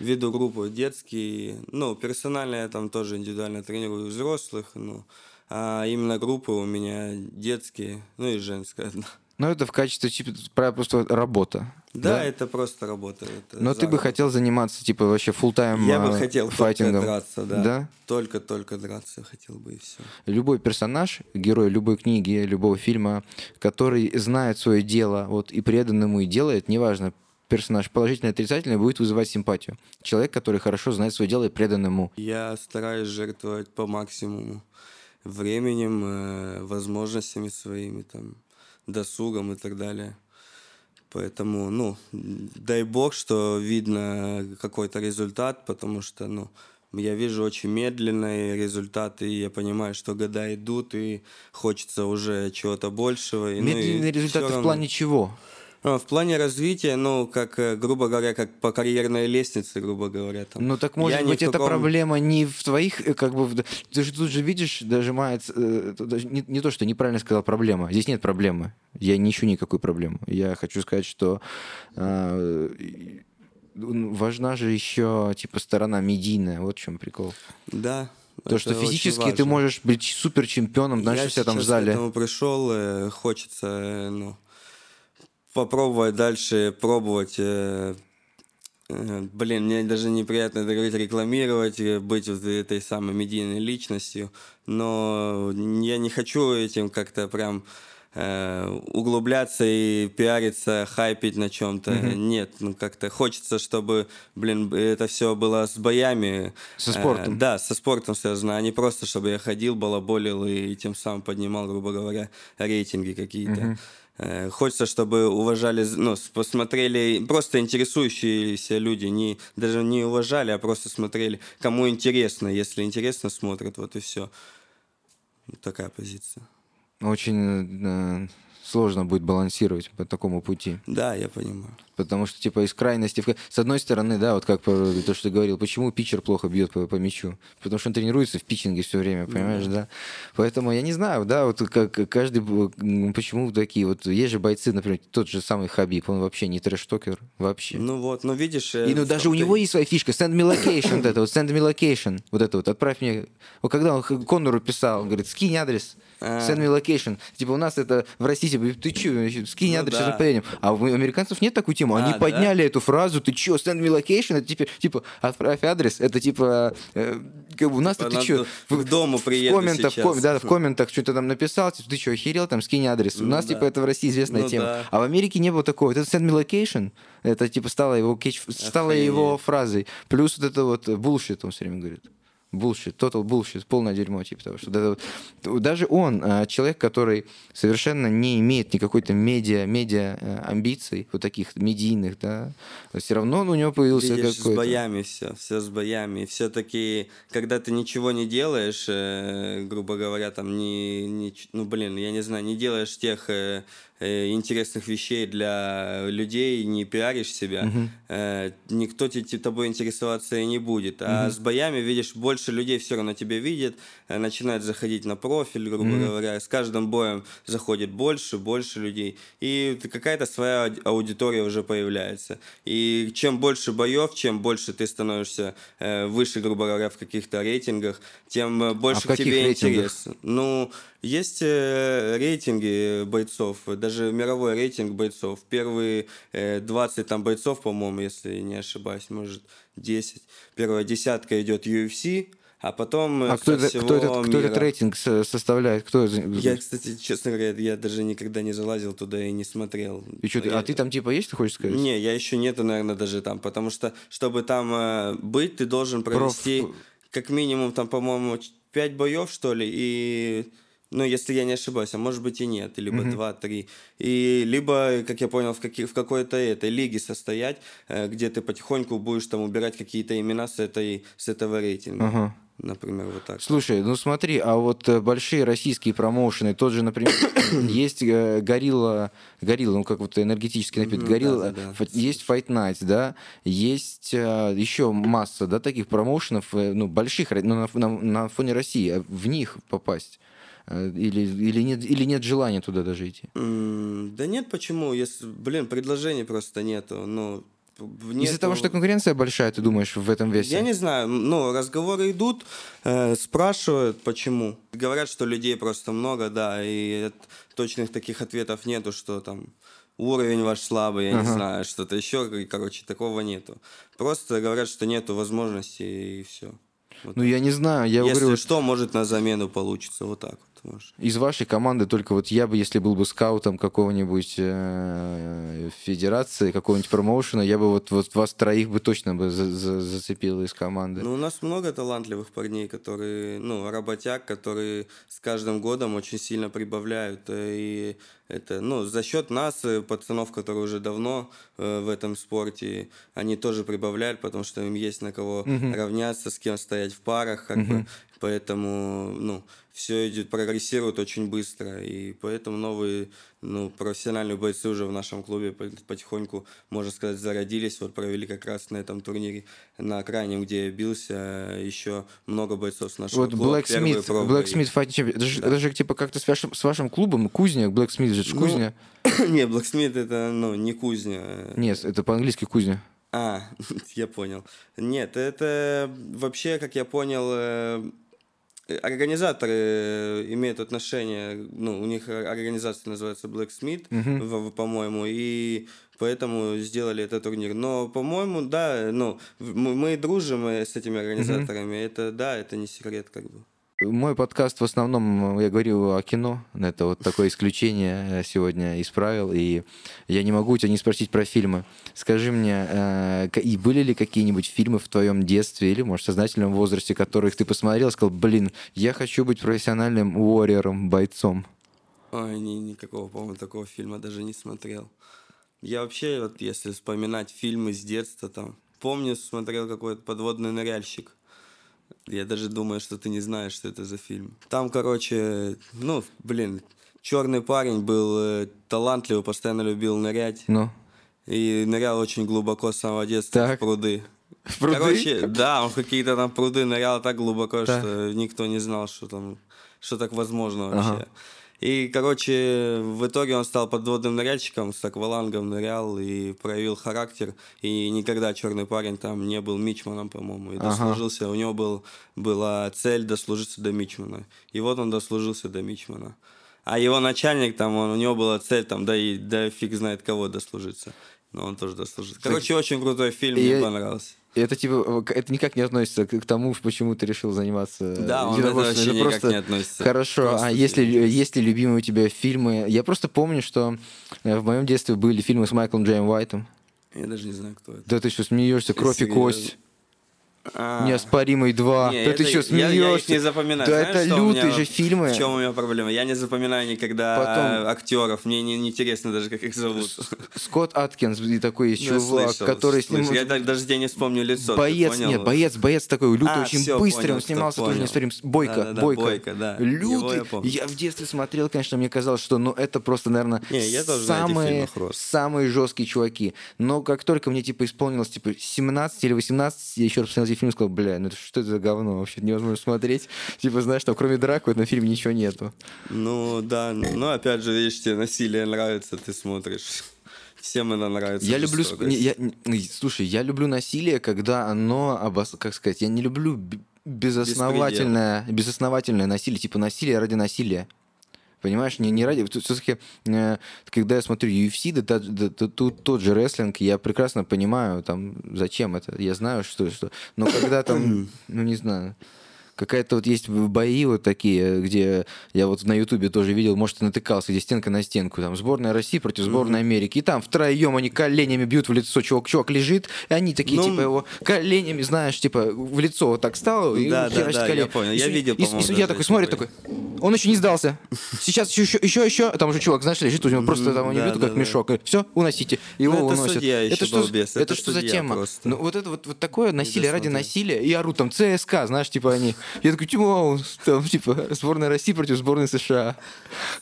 Веду группу детские, ну, персонально я там тоже индивидуально тренирую взрослых, ну, а именно группы у меня детские, ну и женская одна. Но это в качестве типа, про- просто работа. Да, это просто работа. это Но ты бы хотел заниматься типа вообще full тайм Я бы хотел только файтингом. драться, да. Да? Только-только драться хотел бы и все. Любой персонаж, герой любой книги, любого фильма, который знает свое дело, вот и предан ему и делает, неважно, персонаж положительный, отрицательный, будет вызывать симпатию. Человек, который хорошо знает свое дело и предан ему. Я стараюсь жертвовать по максимуму временем, э, возможностями своими, там, досугом и так далее. Поэтому, ну, дай бог, что видно какой-то результат, потому что, ну, я вижу очень медленные результаты, и я понимаю, что года идут, и хочется уже чего-то большего. и, ну, и всё результаты в равно- плане чего? А, в плане развития, ну, как, э, грубо говоря, как по карьерной лестнице, грубо говоря. Там. Ну так может Я быть эта каком- проблема не в твоих, э, как бы, в- ты же тут же видишь, дожимается, э, не, не то, что неправильно сказал проблема, здесь нет проблемы, я не ищу никакой проблемы. Я хочу сказать, что э, важна же еще, типа, сторона медийная, вот в чем прикол. Да. То, что физически ты можешь быть супер чемпионом, знаешь, Я у себя там в зале. к этому пришел, хочется, ну, попробовать дальше, пробовать. э, э, Блин, мне даже неприятно это говорить, рекламировать, э, быть вот этой самой медийной личностью, но я не хочу этим как-то прям э, углубляться и пиариться, хайпить на чем-то. Нет, ну как-то хочется, чтобы, блин, это все было с боями. Со Э, спортом. да, со спортом связано, а не просто, чтобы я ходил, балаболил и тем самым поднимал, грубо говоря, рейтинги какие-то. Э, Хочется, чтобы уважали, ну, посмотрели, просто интересующиеся люди, не, даже не уважали, а просто смотрели, кому интересно. Если интересно, смотрят, вот и все. Такая позиция. Очень э, сложно будет балансировать по такому пути. Да, я понимаю. Потому что, типа, из крайности... в С одной стороны, да, вот как то, что ты говорил, почему питчер плохо бьет по, по мячу? Потому что он тренируется в питчинге все время, понимаешь, да? Поэтому я не знаю, да, вот как каждый... Почему такие вот... Есть же бойцы, например, тот же самый Хабиб, он вообще не трэш-токер, вообще. Ну вот, ну видишь... э, И ну даже у него есть своя фишка. Send me location, вот это вот, send me location. Вот это вот, отправь мне... Вот когда он Коннору писал, он говорит, скинь адрес. Send me location. Типа у нас это в России, типа, ты чё, скинь Ну адрес, да. сейчас поедем. А у американцев нет такой темы. Они А, да? подняли эту фразу, ты чё, send me location, это теперь, типа, отправь адрес, это типа, э, как бы у нас Типа, ты чё, к дому в приеду комментах, в сейчас. ком- да, в комментах что-то там написал, типа, ты что, охерел, там, скинь адрес. У Ну нас, да. типа, это в России известная Ну тема. да. А в Америке не было такого. Это send me location, это, типа, стало его, кетч- стало его фразой. Плюс вот это вот bullshit, он все время говорит. Bullshit, total bullshit, полное дерьмо, типа того, что вот- даже он, а, человек, который совершенно не имеет никакой-то медиа, медиа э, амбиций, вот таких медийных, да, все равно у него появился Видишь, с какой-то... боями все, все с боями. Все-таки, когда ты ничего не делаешь, э, грубо говоря, там не, не ну блин, я не знаю, не делаешь тех э, интересных вещей для людей, не пиаришь себя, э, никто тобой интересоваться и не будет. А с боями, видишь, больше людей все равно тебя видят, э, начинают заходить на профиль, грубо говоря, с каждым боем заходит больше, больше людей, и какая-то своя ауди- аудитория уже появляется. И чем больше боев, чем больше ты становишься э, выше, грубо говоря, в каких-то рейтингах, тем э, больше А каких тебе рейтингах? интерес. Ну, есть э, рейтинги бойцов, даже мировой рейтинг бойцов. Первые э, 20 там бойцов, по-моему, если не ошибаюсь, может 10. Первая десятка идет UFC, а потом э, А кто, это, кто, этот, кто этот рейтинг со- составляет? Кто Я, кстати, честно говоря, я даже никогда не залазил туда и не смотрел. И чё ты- Я- а ты там типа есть, ты хочешь сказать? Не, я еще нету, наверное, даже там, потому что, чтобы там э, быть, ты должен провести Проф- как минимум, там, по-моему, 5 боев, что ли, и... Ну, если я не ошибаюсь, а может быть и нет, либо два-три. И либо, как я понял, в, каки- в какой-то этой лиге состоять, э, где ты потихоньку будешь там убирать какие-то имена с, этой, с этого рейтинга. Ага. Например, вот так. Слушай, ну смотри, а вот э, большие российские промоушены, тот же, например, есть э, Горилла, Горилла, ну как вот энергетический напиток, Мгм, Горилла, да-да-да. фа- есть Fight Nights, да, есть еще масса, да, таких промоушенов, ну больших, ну, на, на- на фоне России, а в них попасть. Э, Или, или, нет, или нет желания туда даже идти? Да нет, почему? Если, блин, предложений просто нету. Ну, Из-за нету- того, что конкуренция большая, ты думаешь, в этом весе? Я не знаю, ну, разговоры идут, э, спрашивают, почему. Говорят, что людей просто много, да, и точных таких ответов нету, что там уровень ваш слабый, я не Ага. знаю, что-то еще, короче, такого нету. Просто говорят, что нету возможности, и все. Ну я не знаю, я Если говорю, вот что, может на замену получится, вот так вот. Может. Из вашей команды только вот я бы, если был бы скаутом какого-нибудь э, федерации, какого-нибудь промоушена, я бы вот, вот вас троих бы точно бы за- за- зацепил из команды. Ну, у нас много талантливых парней, которые, ну, работяг, которые с каждым годом очень сильно прибавляют. э, И это, ну, за счет нас, э, пацанов, которые уже давно э, в этом спорте, они тоже прибавляют, потому что им есть на кого равняться, с кем стоять в парах, как бы. Поэтому, ну, все идет, прогрессирует очень быстро, и поэтому новые, ну, профессиональные бойцы уже в нашем клубе потихоньку, можно сказать, зародились. Вот провели как раз на этом турнире на крайнем, где я бился, еще много бойцов с нашего вот клуба. Black Smith, Black Smith Fight Champion. Это же, да. это же типа как-то с вашим, с вашим клубом, кузня, Black Smith же ну, кузня. не, Black Smith это, ну, не кузня. Нет, это по-английски кузня. А, я понял. Нет, это вообще, как я понял, э, организаторы э, имеют отношение, ну, у них организация называется Blacksmith, uh-huh. по-моему, и поэтому сделали этот турнир. Но, по-моему, да, ну, мы, мы дружим э, с этими организаторами, uh-huh. это, да, это не секрет, как бы. Мой подкаст в основном, я говорю о кино. Это вот такое исключение сегодня исправил. И я не могу тебя не спросить про фильмы. Скажи мне, э, и были ли какие-нибудь фильмы в твоем детстве или, может, сознательном возрасте, которых ты посмотрел и сказал, блин, я хочу быть профессиональным уорриером, бойцом? Ой, ни, никакого, по-моему, такого фильма даже не смотрел. Я вообще, вот если вспоминать фильмы с детства, там, помню, смотрел какой-то подводный ныряльщик. Я даже думаю, что ты не знаешь, что это за фильм. Там, короче, ну, блин, черный парень был э, талантливый, постоянно любил нырять. Ну. И нырял очень глубоко с самого детства так. в пруды. В пруды? Короче, да, он какие-то там пруды нырял так глубоко, так. что никто не знал, что там, что так возможно вообще. Ага. И, короче, в итоге он стал подводным ныряльщиком, с аквалангом нырял и проявил характер. И никогда черный парень там не был мичманом, по-моему. И дослужился, ага. у него был, была цель дослужиться до мичмана. И вот он дослужился до мичмана. А его начальник там, он, у него была цель там, да и да фиг знает кого дослужиться. Но он тоже дослужился. Короче, очень крутой фильм, мне понравился это типа это никак не относится к тому, почему ты решил заниматься. Да, он это вообще никак просто... не относится. Хорошо. Просто а если есть ли любимые у тебя фильмы? Я просто помню, что э, в моем детстве были фильмы с Майклом Джейм Уайтом. Я даже не знаю, кто это. Да ты что смеешься? Кровь и кость. А. Неоспоримый 2. Не, да это, ты что, смеешься? Я, я их не запоминаю. Да Знаешь, это лютые же фильмы. В чем у меня проблема? Я не запоминаю никогда Потом... актеров. Мне не, не интересно даже, как их зовут. Скотт Аткинс и такой есть ну, чувак, слышал, который с ним... Я даже тебе не вспомню лицо. Боец, нет, боец, боец такой лютый, а, очень все, быстрый. Понял, он снимался тоже неоспорим. Бойко, да, да, да, Бойко. Бойко да. Лютый. Я, я в детстве смотрел, конечно, мне казалось, что ну это просто, наверное, не, я тоже самые, самые жесткие чуваки. Но как только мне типа исполнилось типа 17 или 18, я еще раз посмотрел и сказал, бля, ну это что это за говно? Вообще невозможно смотреть. Типа, знаешь, там кроме драк в этом фильме ничего нету. Ну, да. Ну, опять же, видишь, тебе насилие нравится, ты смотришь. Всем это нравится. Я люблю... Не, я, слушай, я люблю насилие, когда оно, обос... как сказать, я не люблю безосновательное, безосновательное насилие, типа насилие ради насилия. Понимаешь, не, не ради... Все-таки, э, когда я смотрю UFC, да, да, да, тут тот же рестлинг, я прекрасно понимаю, там, зачем это. Я знаю, что... что... Но когда там, ну, не знаю какая-то вот есть бои вот такие, где я вот на Ютубе тоже видел, может, натыкался, где стенка на стенку, там, сборная России против сборной Америки, и там втроем они коленями бьют в лицо, чувак, чувак лежит, и они такие, ну, типа, его коленями, знаешь, типа, в лицо вот так стал, и да, да, да, я понял, я видел, И, и судья такой смотрит, такой, он еще не сдался, сейчас еще, еще, еще, еще, там уже чувак, знаешь, лежит, у него просто там не бьют, как мешок, все, уносите, его ну, уносят. Это что, это что за тема? Ну, вот это вот, вот такое насилие ради насилия, и орут там ЦСКА, знаешь, типа они, я такой, Тимоу, там, типа, сборная России против сборной США.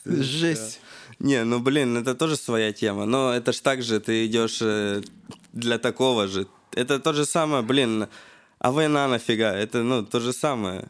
Жесть. Не, ну, блин, это тоже своя тема. Но это ж так же, ты идешь э, для такого же. Это то же самое, блин, а война нафига? Это, ну, то же самое.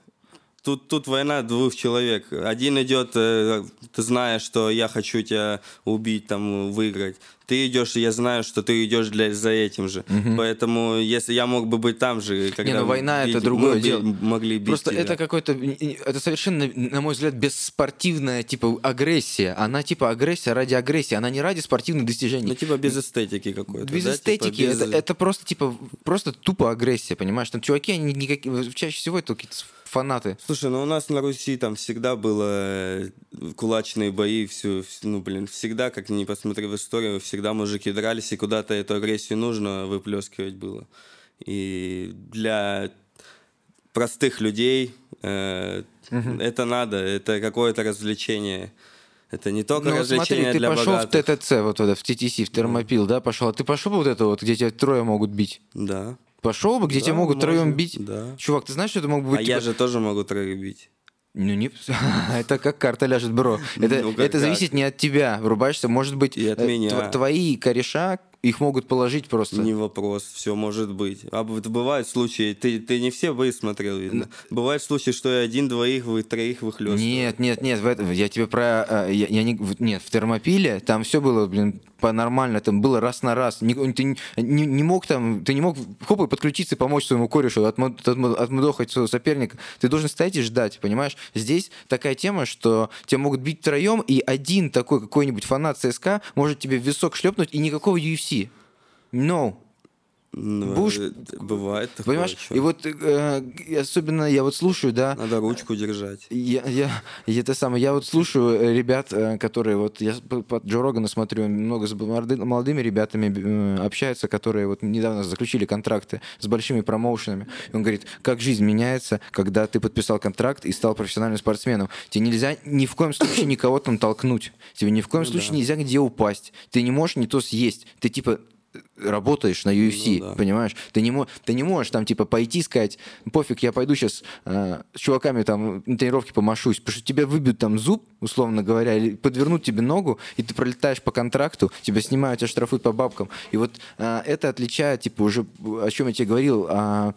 Тут, тут война двух человек. Один идет, э, ты знаешь, что я хочу тебя убить, там, выиграть ты идешь, я знаю, что ты идешь для, за этим же. Угу. Поэтому если я мог бы быть там же, когда... Не, ну война бить, это другое дело. Могли бить Просто тебя. это какой-то... Это совершенно, на мой взгляд, бесспортивная, типа, агрессия. Она, типа, агрессия ради агрессии. Она не ради спортивных достижений. Ну, типа, без эстетики какой-то, Без да? эстетики. Типа, без... Это, это просто, типа, просто тупо агрессия, понимаешь? Там чуваки, они никакие... Чаще всего это какие-то фанаты. Слушай, ну у нас на Руси там всегда было э, кулачные бои, все, ну, блин, всегда, как ни посмотри в историю, всегда мужики дрались, и куда-то эту агрессию нужно выплескивать было. И для простых людей э, угу. это надо, это какое-то развлечение. Это не только ну, развлечение смотри, ты для пошел богатых. в ТТЦ, вот туда, в ТТС, в Термопил, да, пошел. А ты пошел вот это вот, где тебя трое могут бить? Да. Пошел бы, где да, тебя могут можно, троем бить? Да. Чувак, ты знаешь, что это мог быть... А типа... я же тоже могу троих бить. Ну, не... это как карта ляжет, бро. Это, Ну, это зависит не от тебя. Врубаешься, может быть, И от э, меня. тв- твои кореша, их могут положить просто. Не вопрос, все может быть. А бывают случаи, ты, ты не все бои смотрел, видно. Бывают случаи, что и один, двоих, вы троих выхлестывают. Нет, нет, нет, в этом, я тебе про... э, Я, я не, нет, в Термопиле там все было, блин, по-нормально, там было раз на раз. Не- ты не, не- мог там, ты не мог хоп и подключиться и помочь своему корешу, отмо- отмо- отмудохать своего соперника. Ты должен стоять и ждать, понимаешь? Здесь такая тема, что тебя могут бить втроем, и один такой какой-нибудь фанат ЦСКА может тебе в висок шлепнуть, и никакого UFC. No. Ну, Будешь- э, Бывает такое. Понимаешь? чё. И вот э, особенно я вот слушаю, да, Надо ручку держать. Я, я, я это самое, я вот слушаю э, ребят, э, которые вот я по, Джо Рогана смотрю, много с молоды- молодыми ребятами общаются, которые вот недавно заключили контракты с большими промоушенами. И он говорит, как жизнь меняется, когда ты подписал контракт и стал профессиональным спортсменом. Тебе нельзя ни в коем случае никого там толкнуть. Тебе ни в коем Ну случае да. нельзя где упасть. Ты не можешь не то съесть. Ты типа работаешь на UFC, Ну да. понимаешь? Ты не, ты не можешь там типа пойти сказать, пофиг, я пойду сейчас с чуваками там на тренировке помашусь, потому что тебе выбьют там зуб, условно говоря, или подвернут тебе ногу, и ты пролетаешь по контракту, тебя снимают, тебя штрафуют по бабкам. И вот а, это отличает, типа, уже, о чем я тебе говорил, о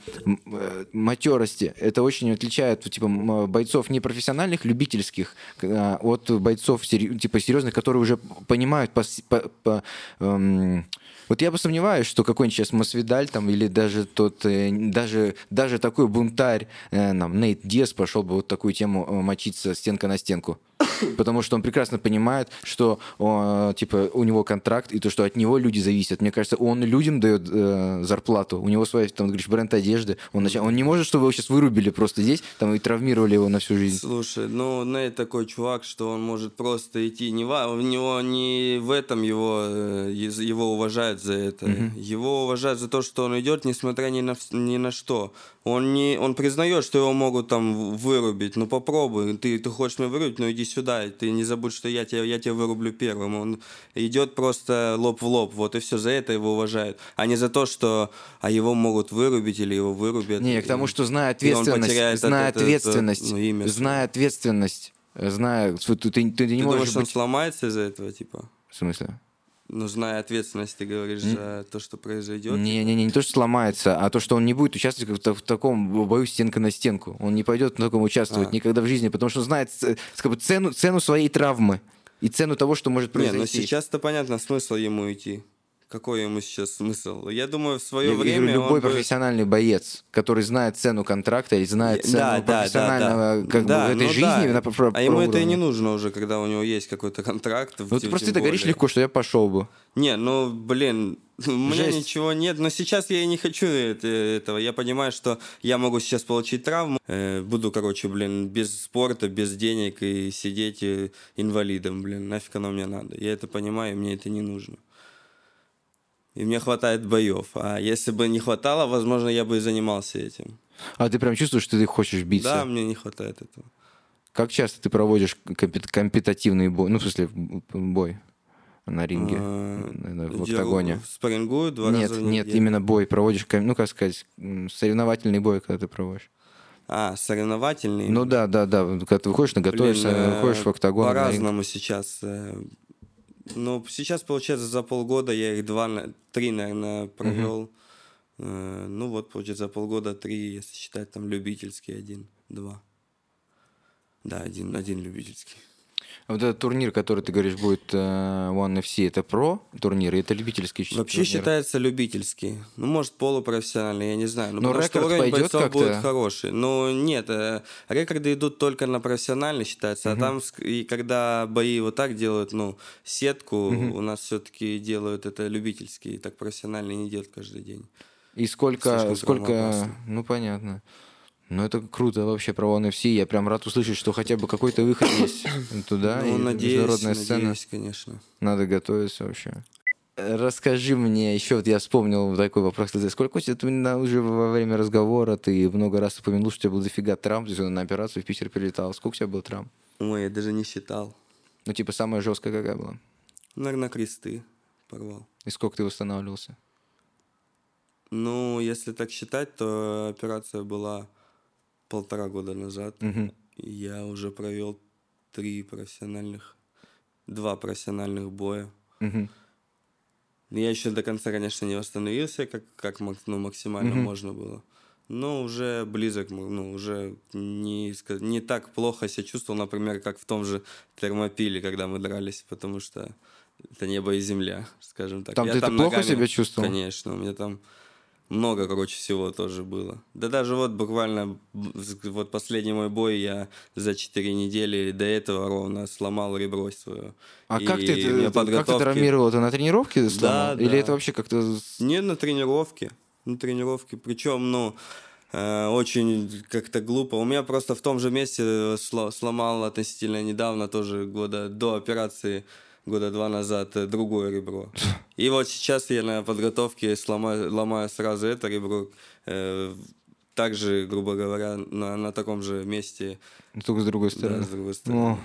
э, матерости. Это очень отличает, типа, бойцов непрофессиональных, любительских, а, от бойцов, сери- типа, серьезных, которые уже понимают по, по- по, эм, вот я бы сомневаюсь, что какой-нибудь сейчас Масвидаль там или даже тот, э, даже, даже такой бунтарь, э, нам, Нейт Диас пошел бы вот такую тему э, мочиться стенка на стенку. Потому что он прекрасно понимает, что типа у него контракт и то, что от него люди зависят. Мне кажется, он людям дает э, зарплату. У него свой, там, говоришь, бренд одежды. Он, начал- он не может, чтобы его сейчас вырубили просто здесь, там и травмировали его на всю жизнь. Слушай, ну Нейт такой чувак, что он может просто идти. Не ва- у него не в этом его э, его уважают за это. Его уважают за то, что он идет, несмотря ни на ни на что. Он не он признает, что его могут там в- вырубить. Ну попробуй, ты ты хочешь меня вырубить, ну иди сюда. Ты не забудь, что я тебя я тебя вырублю первым. Он идет просто лоб в лоб. Вот и все. За это его уважают, а не за то, что а его могут вырубить или его вырубят. Не, к тому, что зная он ответственность, зная ответственность, ну, имя зная ответственность, зная, ты, ты, ты не Ты можешь думаешь, он быть... сломается из-за этого, типа? В смысле? Ну, зная ответственность, ты говоришь за то, что произойдет. Не-не-не, не то, что сломается, а то, что он не будет участвовать в, в таком бою стенка на стенку. Он не пойдет в таком участвовать А. никогда в жизни, потому что он знает как бы, цену, цену своей травмы и цену того, что может Не, произойти. ну сейчас-то понятно, смысл ему идти. Какой ему сейчас смысл? Я думаю, в Я свое говорю, время любой он бы- профессиональный боец, который знает цену контракта и знает Я- цену да, да, да, профессионального да. как бы, Да, этой ну жизни. да. на про- А ему про это и не уровне. нужно уже, когда у него есть какой-то контракт. в- Ну, ты тем- просто ты говоришь легко, что я пошел бы. Не, ну, блин, у меня Жесть. ничего нет, но сейчас я и не хочу это- этого. Я понимаю, что я могу сейчас получить травму, э, буду, короче, блин, без спорта, без денег и сидеть э, инвалидом, блин, нафиг оно мне надо. Я это понимаю, и мне это не нужно. И мне хватает боев. А если бы не хватало, возможно, я бы и занимался этим. А ты прям чувствуешь, что ты хочешь биться? Да, мне не хватает этого. Как часто ты проводишь компет- компетативный бой? Ну, в смысле, бой на ринге, А, в октагоне? Спаррингую два Нет, раза в нет, именно бой проводишь, ну, как сказать, соревновательный бой, когда ты проводишь. А, соревновательный? Ну да, да, да, когда ты выходишь, на готовишься, Блин, э, выходишь в октагон. По-разному сейчас. Ну, сейчас, получается, за полгода я их два, три, наверное, провел. Э, Ну вот, получается, за полгода три, если считать там любительский один, два. Да, один, один любительский. Вот этот турнир, который ты говоришь, будет э, One FC, это про турнир, это любительский чисто Вообще турнир? считается любительский. Ну, может, полупрофессиональный, я не знаю. Ну, Но что рекорд уровень пойдет бойцов как-то? будет хороший. Но нет, э, рекорды идут только на профессиональный, считается. А там, и когда бои вот так делают, ну, сетку, у нас все-таки делают это любительский. Так профессиональный не делают каждый день. И сколько, Слишком сколько, ну понятно. Ну это круто вообще про One FC. Я прям рад услышать, что хотя бы какой-то выход есть туда. ну, и надеюсь, международная сцена. надеюсь, конечно. Надо готовиться вообще. Расскажи мне еще, вот я вспомнил такой вопрос. Сколько у тебя уже во время разговора ты много раз упомянул, что у тебя был дофига травм, то есть на операцию в Питер прилетал. Сколько у тебя было травм? Ой, я даже не считал. Ну, типа, самая жесткая какая была? Наверное, кресты порвал. И сколько ты восстанавливался? Ну, если так считать, то операция была полтора года назад. Мгм. Я уже провел три профессиональных, два профессиональных боя. Мгм. Я еще до конца, конечно, не восстановился, как, как ну, максимально Мгм. можно было. Но уже близок, ну, уже не, не так плохо себя чувствовал, например, как в том же термопиле, когда мы дрались, потому что это небо и земля, скажем так. Там Я ты плохо ногами- себя чувствовал? Конечно, у меня там много, короче, всего тоже было. Да даже вот буквально вот последний мой бой я за 4 недели до этого ровно сломал ребро свое. А И как ты, это- меня как ты подготовки- травмировал? Это на тренировке сломал? Да, Или да. это вообще как-то... с- Не на тренировке. На тренировке. Причем, ну, э, очень как-то глупо. У меня просто в том же месте э, сло- сломал относительно недавно, тоже года до операции, года два назад, э, другое ребро. И вот сейчас я на подготовке сломаю, ломаю сразу это ребро. э, также, грубо говоря, на, на таком же месте, Только с другой да, стороны. с другой стороны.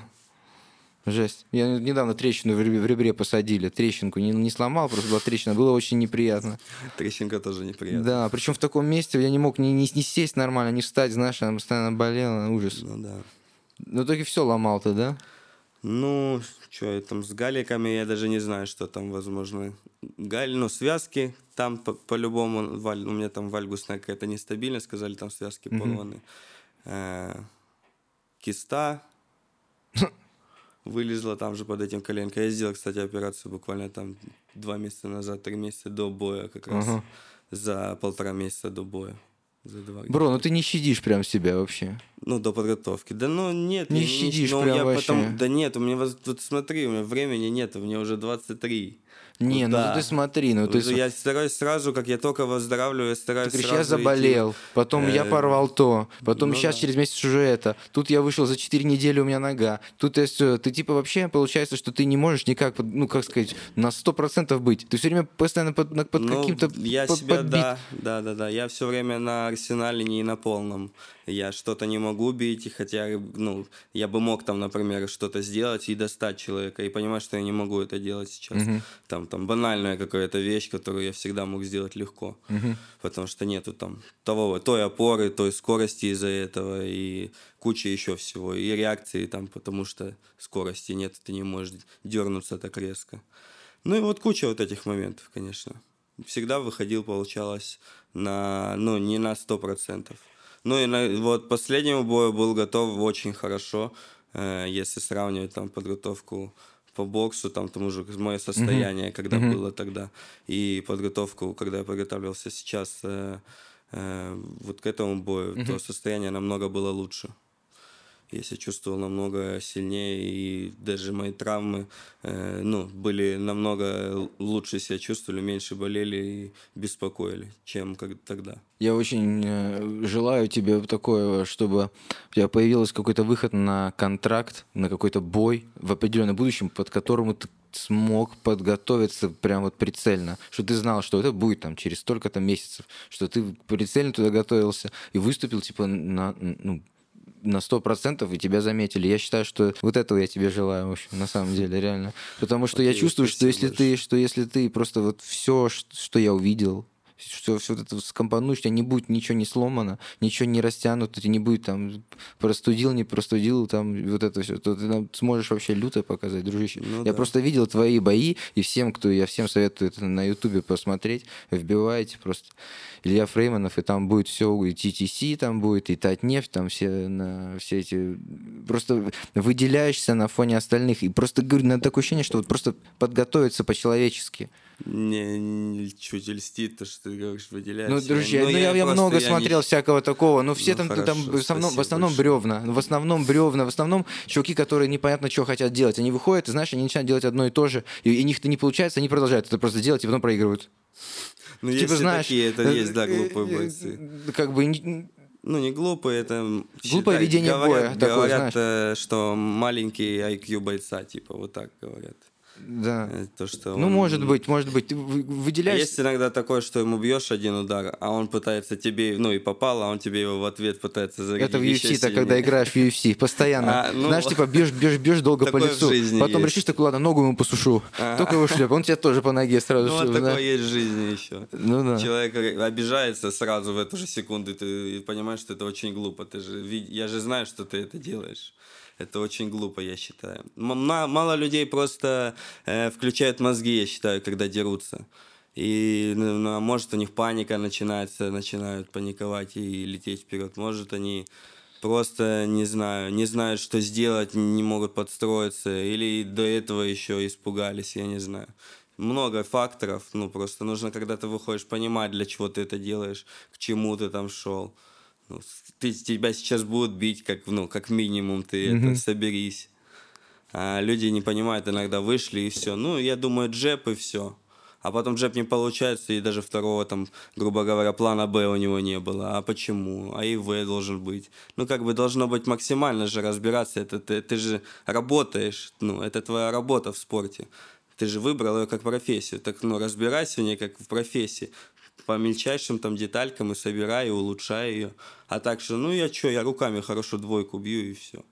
О, жесть. Я недавно трещину в ребре, посадили. Трещинку не, не сломал, просто была трещина. Было очень неприятно. Трещинка тоже неприятная. Да, причем в таком месте я не мог ни, ни, ни сесть нормально, ни встать, знаешь, она постоянно болела, ужас. Ну да. В итоге все ломал ты, да? Ну, что, там с галиками я даже не знаю, что там, возможно. Галь, ну, связки там по- по-любому, валь- у меня там вальгусная какая-то нестабильность, сказали, там связки Мгм. порваны. Э, Киста вылезла там же под этим коленкой. Я сделал, кстати, операцию буквально там два месяца назад, три месяца до боя как раз. Ага. За полтора месяца до боя. За два Бро, ну ты не щадишь прям себя вообще. ну, до подготовки. Да ну нет, Не я щадишь ну, прям я вообще. потом- Да нет, у меня вот тут смотри, у меня времени нет, у меня уже 23. Не, ну Куда? ты смотри, ну ты... Я стараюсь сразу, как я только выздоравливаю, я Ты стараюсь говоришь, сразу я заболел, потом я Э, порвал то, потом ну сейчас да. через месяц уже это, тут я вышел за 4 недели, у меня нога, тут я все, ты типа вообще получается, что ты не можешь никак, ну как сказать, на 100% быть, ты все время постоянно под, под Ну, каким-то я под- себя, подбит. да, да, да, да, я все время на арсенале не на полном. Я что-то не могу бить, и хотя, ну, я бы мог там, например, что-то сделать и достать человека, и понимать, что я не могу это делать сейчас. Мгм. Там, там банальная какая-то вещь, которую я всегда мог сделать легко. Мгм. потому что нету там того, той опоры, той скорости из-за этого и куча еще всего, и реакции там, потому что скорости нет, ты не можешь дернуться так резко. Ну и вот куча вот этих моментов, конечно. Всегда выходил, получалось, на, ну, не на 100%. Ну и на, вот последнему бою был готов очень хорошо, э, если сравнивать там подготовку по боксу, там тому же мое состояние, когда Мгм. было тогда, и подготовку, когда я подготавливался сейчас э, э, вот к этому бою, то состояние намного было лучше. Я себя чувствовал намного сильнее, и даже мои травмы э, ну, были намного лучше себя чувствовали, меньше болели и беспокоили, чем как тогда. Я очень э, желаю тебе такое, чтобы у тебя появился какой-то выход на контракт, на какой-то бой в определенном будущем, под которому ты смог подготовиться прям вот прицельно, что ты знал, что это будет там через столько-то месяцев, что ты прицельно туда готовился и выступил типа на, ну, на сто процентов и тебя заметили. Я считаю, что вот этого я тебе желаю, в общем, на самом деле, реально. Потому что я Окей, чувствую, что если ты, что если ты просто вот все, что я увидел, что все вот это скомпонуешь, у тебя не будет ничего не сломано, ничего не растянуто, ты не будет там простудил, не простудил, там вот это все, то ты нам сможешь вообще люто показать, дружище. Ну я да. просто видел твои бои, и всем, кто, я всем советую это на ютубе посмотреть, вбивайте просто Илья Фрейманов, и там будет все, и TTC там будет, и Татнефть, там все, на, все эти... Просто выделяешься на фоне остальных, и просто, говорю, надо такое ощущение, что вот просто подготовиться по-человечески. Не, не чуть льстит то, что ты говоришь, выделяешь. Ну, друзья, ну, я, я просто- много я смотрел не- всякого такого, но все Ну, там, хорошо, там в основном, в основном большое. бревна, в основном бревна, в основном чуваки, которые непонятно, что хотят делать. Они выходят, и знаешь, они начинают делать одно и то же, и, и у них это не получается, они продолжают это просто делать, и потом проигрывают. Ну, типа, есть знаешь, такие, это э, есть, да, глупые э, бойцы. э, Как бы Ну, не глупые, это... Глупое ведение говорят, боя такое, Говорят, э, что маленький IQ бойца, типа, вот так говорят. Да. Э, То, что Ну, он- может быть, может быть. Ты вы- выделяешь... Есть иногда такое, что ему бьешь один удар, а он пытается тебе, ну и попал, а он тебе его в ответ пытается зарядить. Это в UFC, так сильнее. когда играешь в UFC, постоянно. А, ну, Знаешь, типа бьешь, бьешь, бьешь долго по такое в лицу. Потом есть. решишь, такой, ладно, ногу ему посушу. Только его шлеп. Он тебя тоже по ноге сразу Ну, вот такое есть в жизни еще. Ну да. Человек обижается сразу в эту же секунду, ты понимаешь, что это очень глупо. Ты же, я же знаю, что ты это делаешь. Это очень глупо, я считаю. Мало людей просто э, включают мозги, я считаю, когда дерутся. И, ну, ну, а может, у них паника начинается, начинают паниковать и лететь вперед. Может, они просто, не знаю, не знают, что сделать, не могут подстроиться. Или до этого еще испугались, я не знаю. Много факторов, ну, просто нужно, когда ты выходишь, понимать, для чего ты это делаешь, к чему ты там шел. Ну, ты, тебя сейчас будут бить, как, ну, как минимум, ты это, соберись. А люди не понимают, иногда вышли и все. Ну, я думаю, джеб и все. А потом джеб не получается, и даже второго, там, грубо говоря, плана Б у него не было. А почему? А и В должен быть. Ну, как бы должно быть максимально же разбираться. Это ты, ты же работаешь, ну, это твоя работа в спорте. Ты же выбрал ее как профессию. Так, ну, разбирайся в ней как в профессии. По мельчайшим там деталькам и собирай, и улучшай ее. А так что, ну, я что, я руками хорошо двойку бью, и все.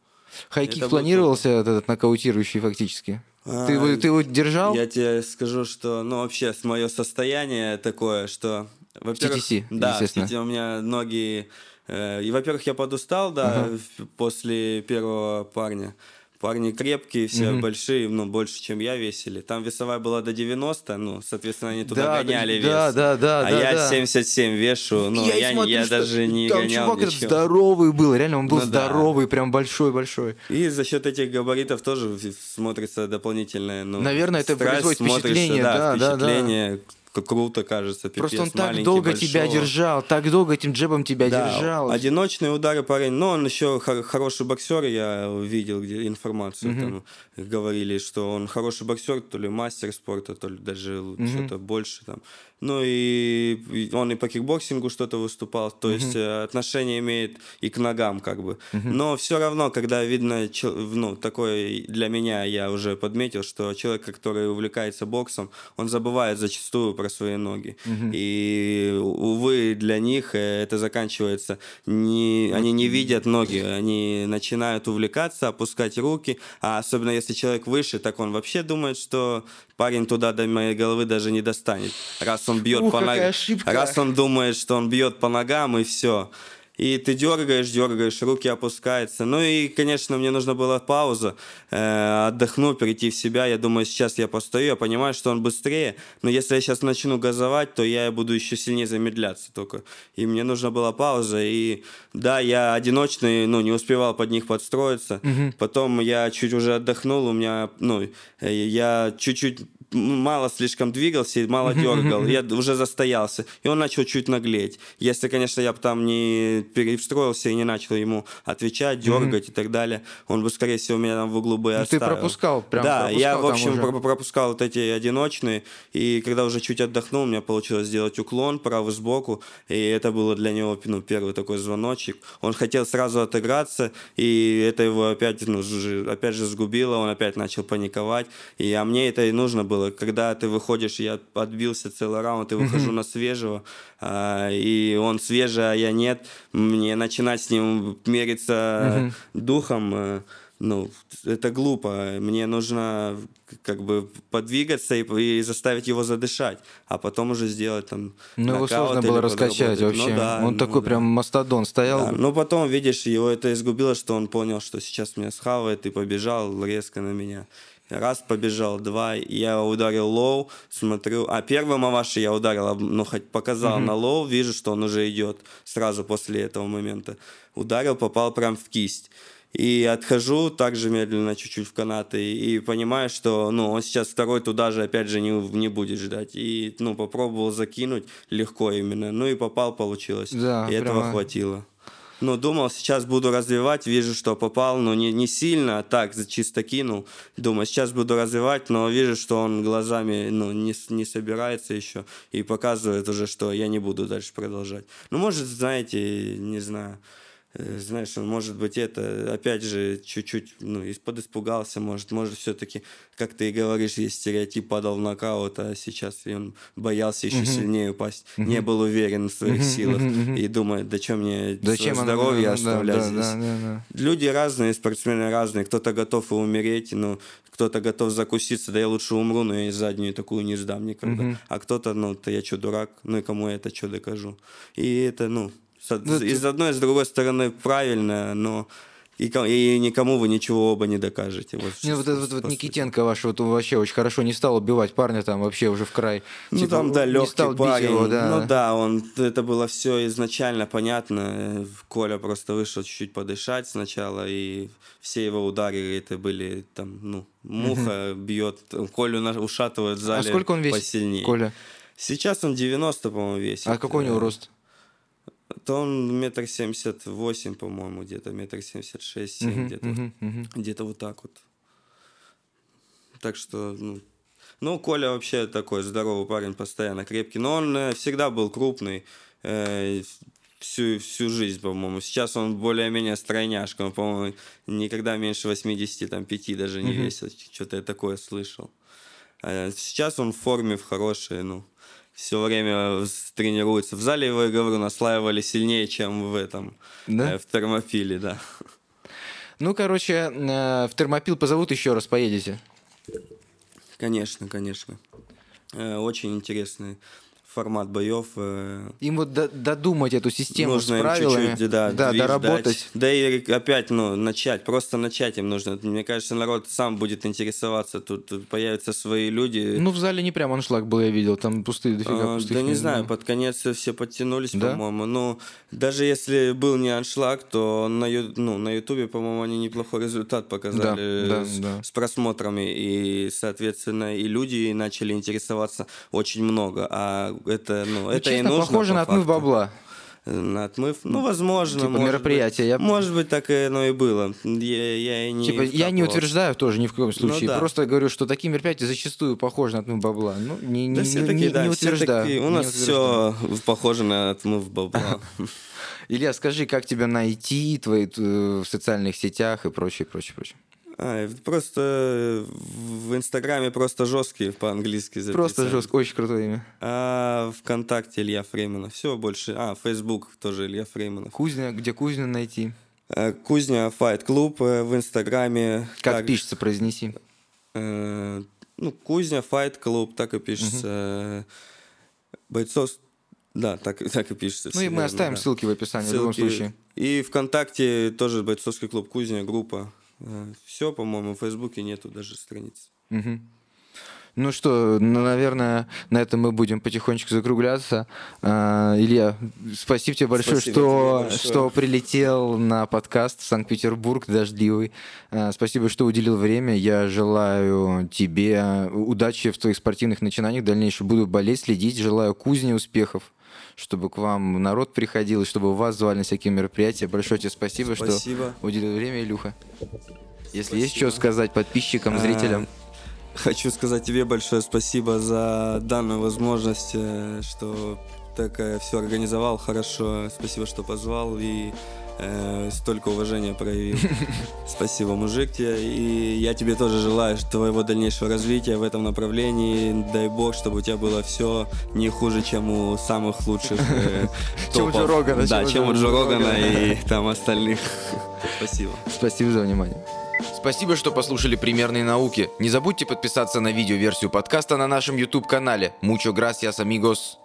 Хайкик планировался этот нокаутирующий фактически? Ты, его, А, ты его держал? Я тебе скажу, что, ну, вообще, мое состояние такое, что, во-первых, TTC, да, в естественно. TTC у меня ноги, э, и, во-первых, я подустал, да, в- после первого парня. Парни крепкие, все большие, ну, больше, чем я весили. Там весовая была до 90, ну, соответственно, они туда Да, гоняли вес. да, да, да, А да, я да. 77 вешу, ну, я, и смотрю, я что даже не там гонял чувак ничего. здоровый был, реально, он был Ну да. здоровый, прям большой-большой. И за счет этих габаритов тоже смотрится дополнительное. Ну, Наверное, это производит впечатление, да, да, да. Как круто кажется. Просто пипец, он так долго тебя большого. держал, так долго этим джебом тебя Да, держал. одиночные удары парень, но он еще хор- хороший боксер, я видел где информацию, там говорили, что он хороший боксер, то ли мастер спорта, то ли даже что-то больше там. Ну и он и по кикбоксингу что-то выступал, то есть э, отношение имеет и к ногам как бы. Но все равно, когда видно, ну такое для меня я уже подметил, что человек, который увлекается боксом, он забывает зачастую про свои ноги. И увы для них э, это заканчивается не, они не видят ноги, они начинают увлекаться, опускать руки, а особенно если человек выше, так он вообще думает, что парень туда до моей головы даже не достанет, раз он бьет Ух, по ногам, раз он думает, что он бьет по ногам и все. И ты дергаешь, дергаешь, руки опускаются. Ну и, конечно, мне нужна была пауза, э, отдохну, перейти в себя. Я думаю, сейчас я постою, я понимаю, что он быстрее. Но если я сейчас начну газовать, то я буду еще сильнее замедляться только. И мне нужна была пауза. И да, я одиночный, ну, не успевал под них подстроиться. Потом я чуть уже отдохнул, у меня, ну, э, я чуть-чуть мало слишком двигался и мало дергал. Я уже застоялся. И он начал чуть наглеть. Если, конечно, я бы там не перестроился и не начал ему отвечать, дергать и так далее, он бы, скорее всего, меня там в углу бы Ну, ты оставил. пропускал, прям Да, я, в общем, пропускал вот эти одиночные. И когда уже чуть отдохнул, у меня получилось сделать уклон правый сбоку. И это было для него ну, первый такой звоночек. Он хотел сразу отыграться, и это его опять, ну, опять же сгубило. Он опять начал паниковать. И, а мне это и нужно было. Когда ты выходишь, я отбился целый раунд, и выхожу на свежего, а, и он свежий, а я нет, мне начинать с ним мериться духом, э, ну, это глупо. Мне нужно как бы подвигаться и, и заставить его задышать, а потом уже сделать там Ну, его сложно было раскачать подработать. вообще. Ну да, он ну такой да. прям мастодон стоял. Да, Но потом, видишь, его это и сгубило, что он понял, что сейчас меня схавает, и побежал резко на меня. Раз побежал, два, я ударил low, смотрю, а первый маваши я ударил, ну, хоть показал на low, вижу, что он уже идет сразу после этого момента. Ударил, попал прям в кисть. И отхожу также медленно чуть-чуть в канаты и понимаю, что ну, он сейчас второй туда же опять же не, не будет ждать. И ну, попробовал закинуть легко именно. Ну и попал, получилось. Да, и этого прямо- хватило. Ну, думал, сейчас буду развивать, вижу, что попал, но не, не сильно, а так, чисто кинул. Думаю, сейчас буду развивать, но вижу, что он глазами ну, не, не собирается еще и показывает уже, что я не буду дальше продолжать. Ну, может, знаете, не знаю, знаешь, он, может быть, это, опять же, чуть-чуть, ну, из-под испугался, может, может, все-таки, как ты и говоришь, есть стереотип, падал в нокаут, а сейчас он боялся еще uh-huh. сильнее упасть, uh-huh. не был уверен в своих uh-huh. силах uh-huh. и думает, да что мне Зачем здоровье она, оставлять да, здесь. Да, да, да. Люди разные, спортсмены разные, кто-то готов и умереть, но кто-то готов закуситься, да я лучше умру, но я заднюю такую не сдам никогда. Uh-huh. А кто-то, ну, то я что, дурак, ну и кому я это что докажу. И это, ну, ну, и с одной, и с другой стороны правильно, но и, и никому вы ничего оба не докажете. Вот, не, вот вот, вот Никитенко ваш вот вообще очень хорошо не стал убивать парня там вообще уже в край. Ну типа, там да, легкий парень. Его, да. Ну да, он это было все изначально понятно. Коля просто вышел чуть-чуть подышать сначала и все его удары это были там ну муха бьет, Колю ушатывает в а зале. А сколько он весит? Посильнее. Коля. Сейчас он 90, по-моему, весит. А какой у него рост? То он метр семьдесят восемь, по-моему, где-то метр семьдесят шесть, семь, где-то, uh-huh, uh-huh. где-то вот так вот. Так что, ну, ну, Коля вообще такой здоровый парень, постоянно крепкий, но он э, всегда был крупный. Э, всю, всю жизнь, по-моему. Сейчас он более-менее стройняшка. Он, по-моему, никогда меньше 85 даже не mm-hmm. весит. Что-то я такое слышал. А сейчас он в форме, в хорошей, ну все время тренируется. В зале я говорю, наслаивали сильнее, чем в этом, да? э, в термопиле, да. Ну, короче, э, в термопил позовут еще раз, поедете? Конечно, конечно. Э, очень интересный формат боев. Э, Им вот додумать эту систему нужно с правилами, чуть-чуть, да, да доработать. Да и опять, ну, начать, просто начать им нужно. Мне кажется, народ сам будет интересоваться, тут появятся свои люди. Ну, в зале не прям аншлаг был, я видел, там пустые дофига а, пустых. Да не знаю, под конец все подтянулись, да? по-моему. Ну, даже если был не аншлаг, то на, ну, на Ютубе, по-моему, они неплохой результат показали да, да, с, да. с просмотрами, и, соответственно, и люди начали интересоваться очень много, а это, ну, ну это и нужно. похоже на отмыв бабла. На отмыв, ну, возможно. Типа может мероприятие. Быть, я... Может быть, так и оно и было. Я, я не типа, я не утверждаю тоже ни в коем случае. Ну, да. Просто говорю, что такие мероприятия зачастую похожи на отмыв бабла. Ну, не, не, да, не, не, да, не утверждаю. У нас все похоже на отмыв бабла. Илья, скажи, как тебя найти твои, э, в социальных сетях и прочее, прочее, прочее. А, просто в Инстаграме просто жесткий по-английски записан. Просто жесткий, очень крутое имя. А ВКонтакте Илья Фрейманов. Все больше. А, Фейсбук тоже Илья Фрейманов. Кузня, где Кузня найти? А, Кузня Файт Клуб э, в Инстаграме. Как так... пишется, произнеси. Э, ну, Кузня Файт Клуб, так и пишется. Угу. Бойцов да, так, так и пишется. Ну и мы оставим да. ссылки в описании ссылки. в любом случае. И ВКонтакте тоже бойцовский клуб Кузня, группа. Все, по-моему, в Фейсбуке нету даже страниц. Угу. Ну что, ну, наверное, на этом мы будем потихонечку закругляться. А, Илья, спасибо тебе большое, спасибо что, тебе большое. что прилетел на подкаст Санкт-Петербург дождливый. А, спасибо, что уделил время. Я желаю тебе удачи в твоих спортивных начинаниях. Дальнейшем буду болеть, следить. Желаю кузни успехов чтобы к вам народ приходил, и чтобы вас звали на всякие мероприятия. Большое тебе спасибо, спасибо. что уделил время, Илюха. Если спасибо. есть что сказать подписчикам, зрителям. Хочу сказать тебе большое спасибо за данную возможность, э, что так все организовал хорошо. Спасибо, что позвал и э, столько уважения проявил. Спасибо, мужик, тебе. И я тебе тоже желаю твоего дальнейшего развития в этом направлении. Дай бог, чтобы у тебя было все не хуже, чем у самых лучших э, Чем у Джо Рогана. Да, чем у Джо Рогана и там остальных. Спасибо. Спасибо за внимание. Спасибо, что послушали «Примерные науки». Не забудьте подписаться на видеоверсию подкаста на нашем YouTube-канале. Mucho gracias, amigos.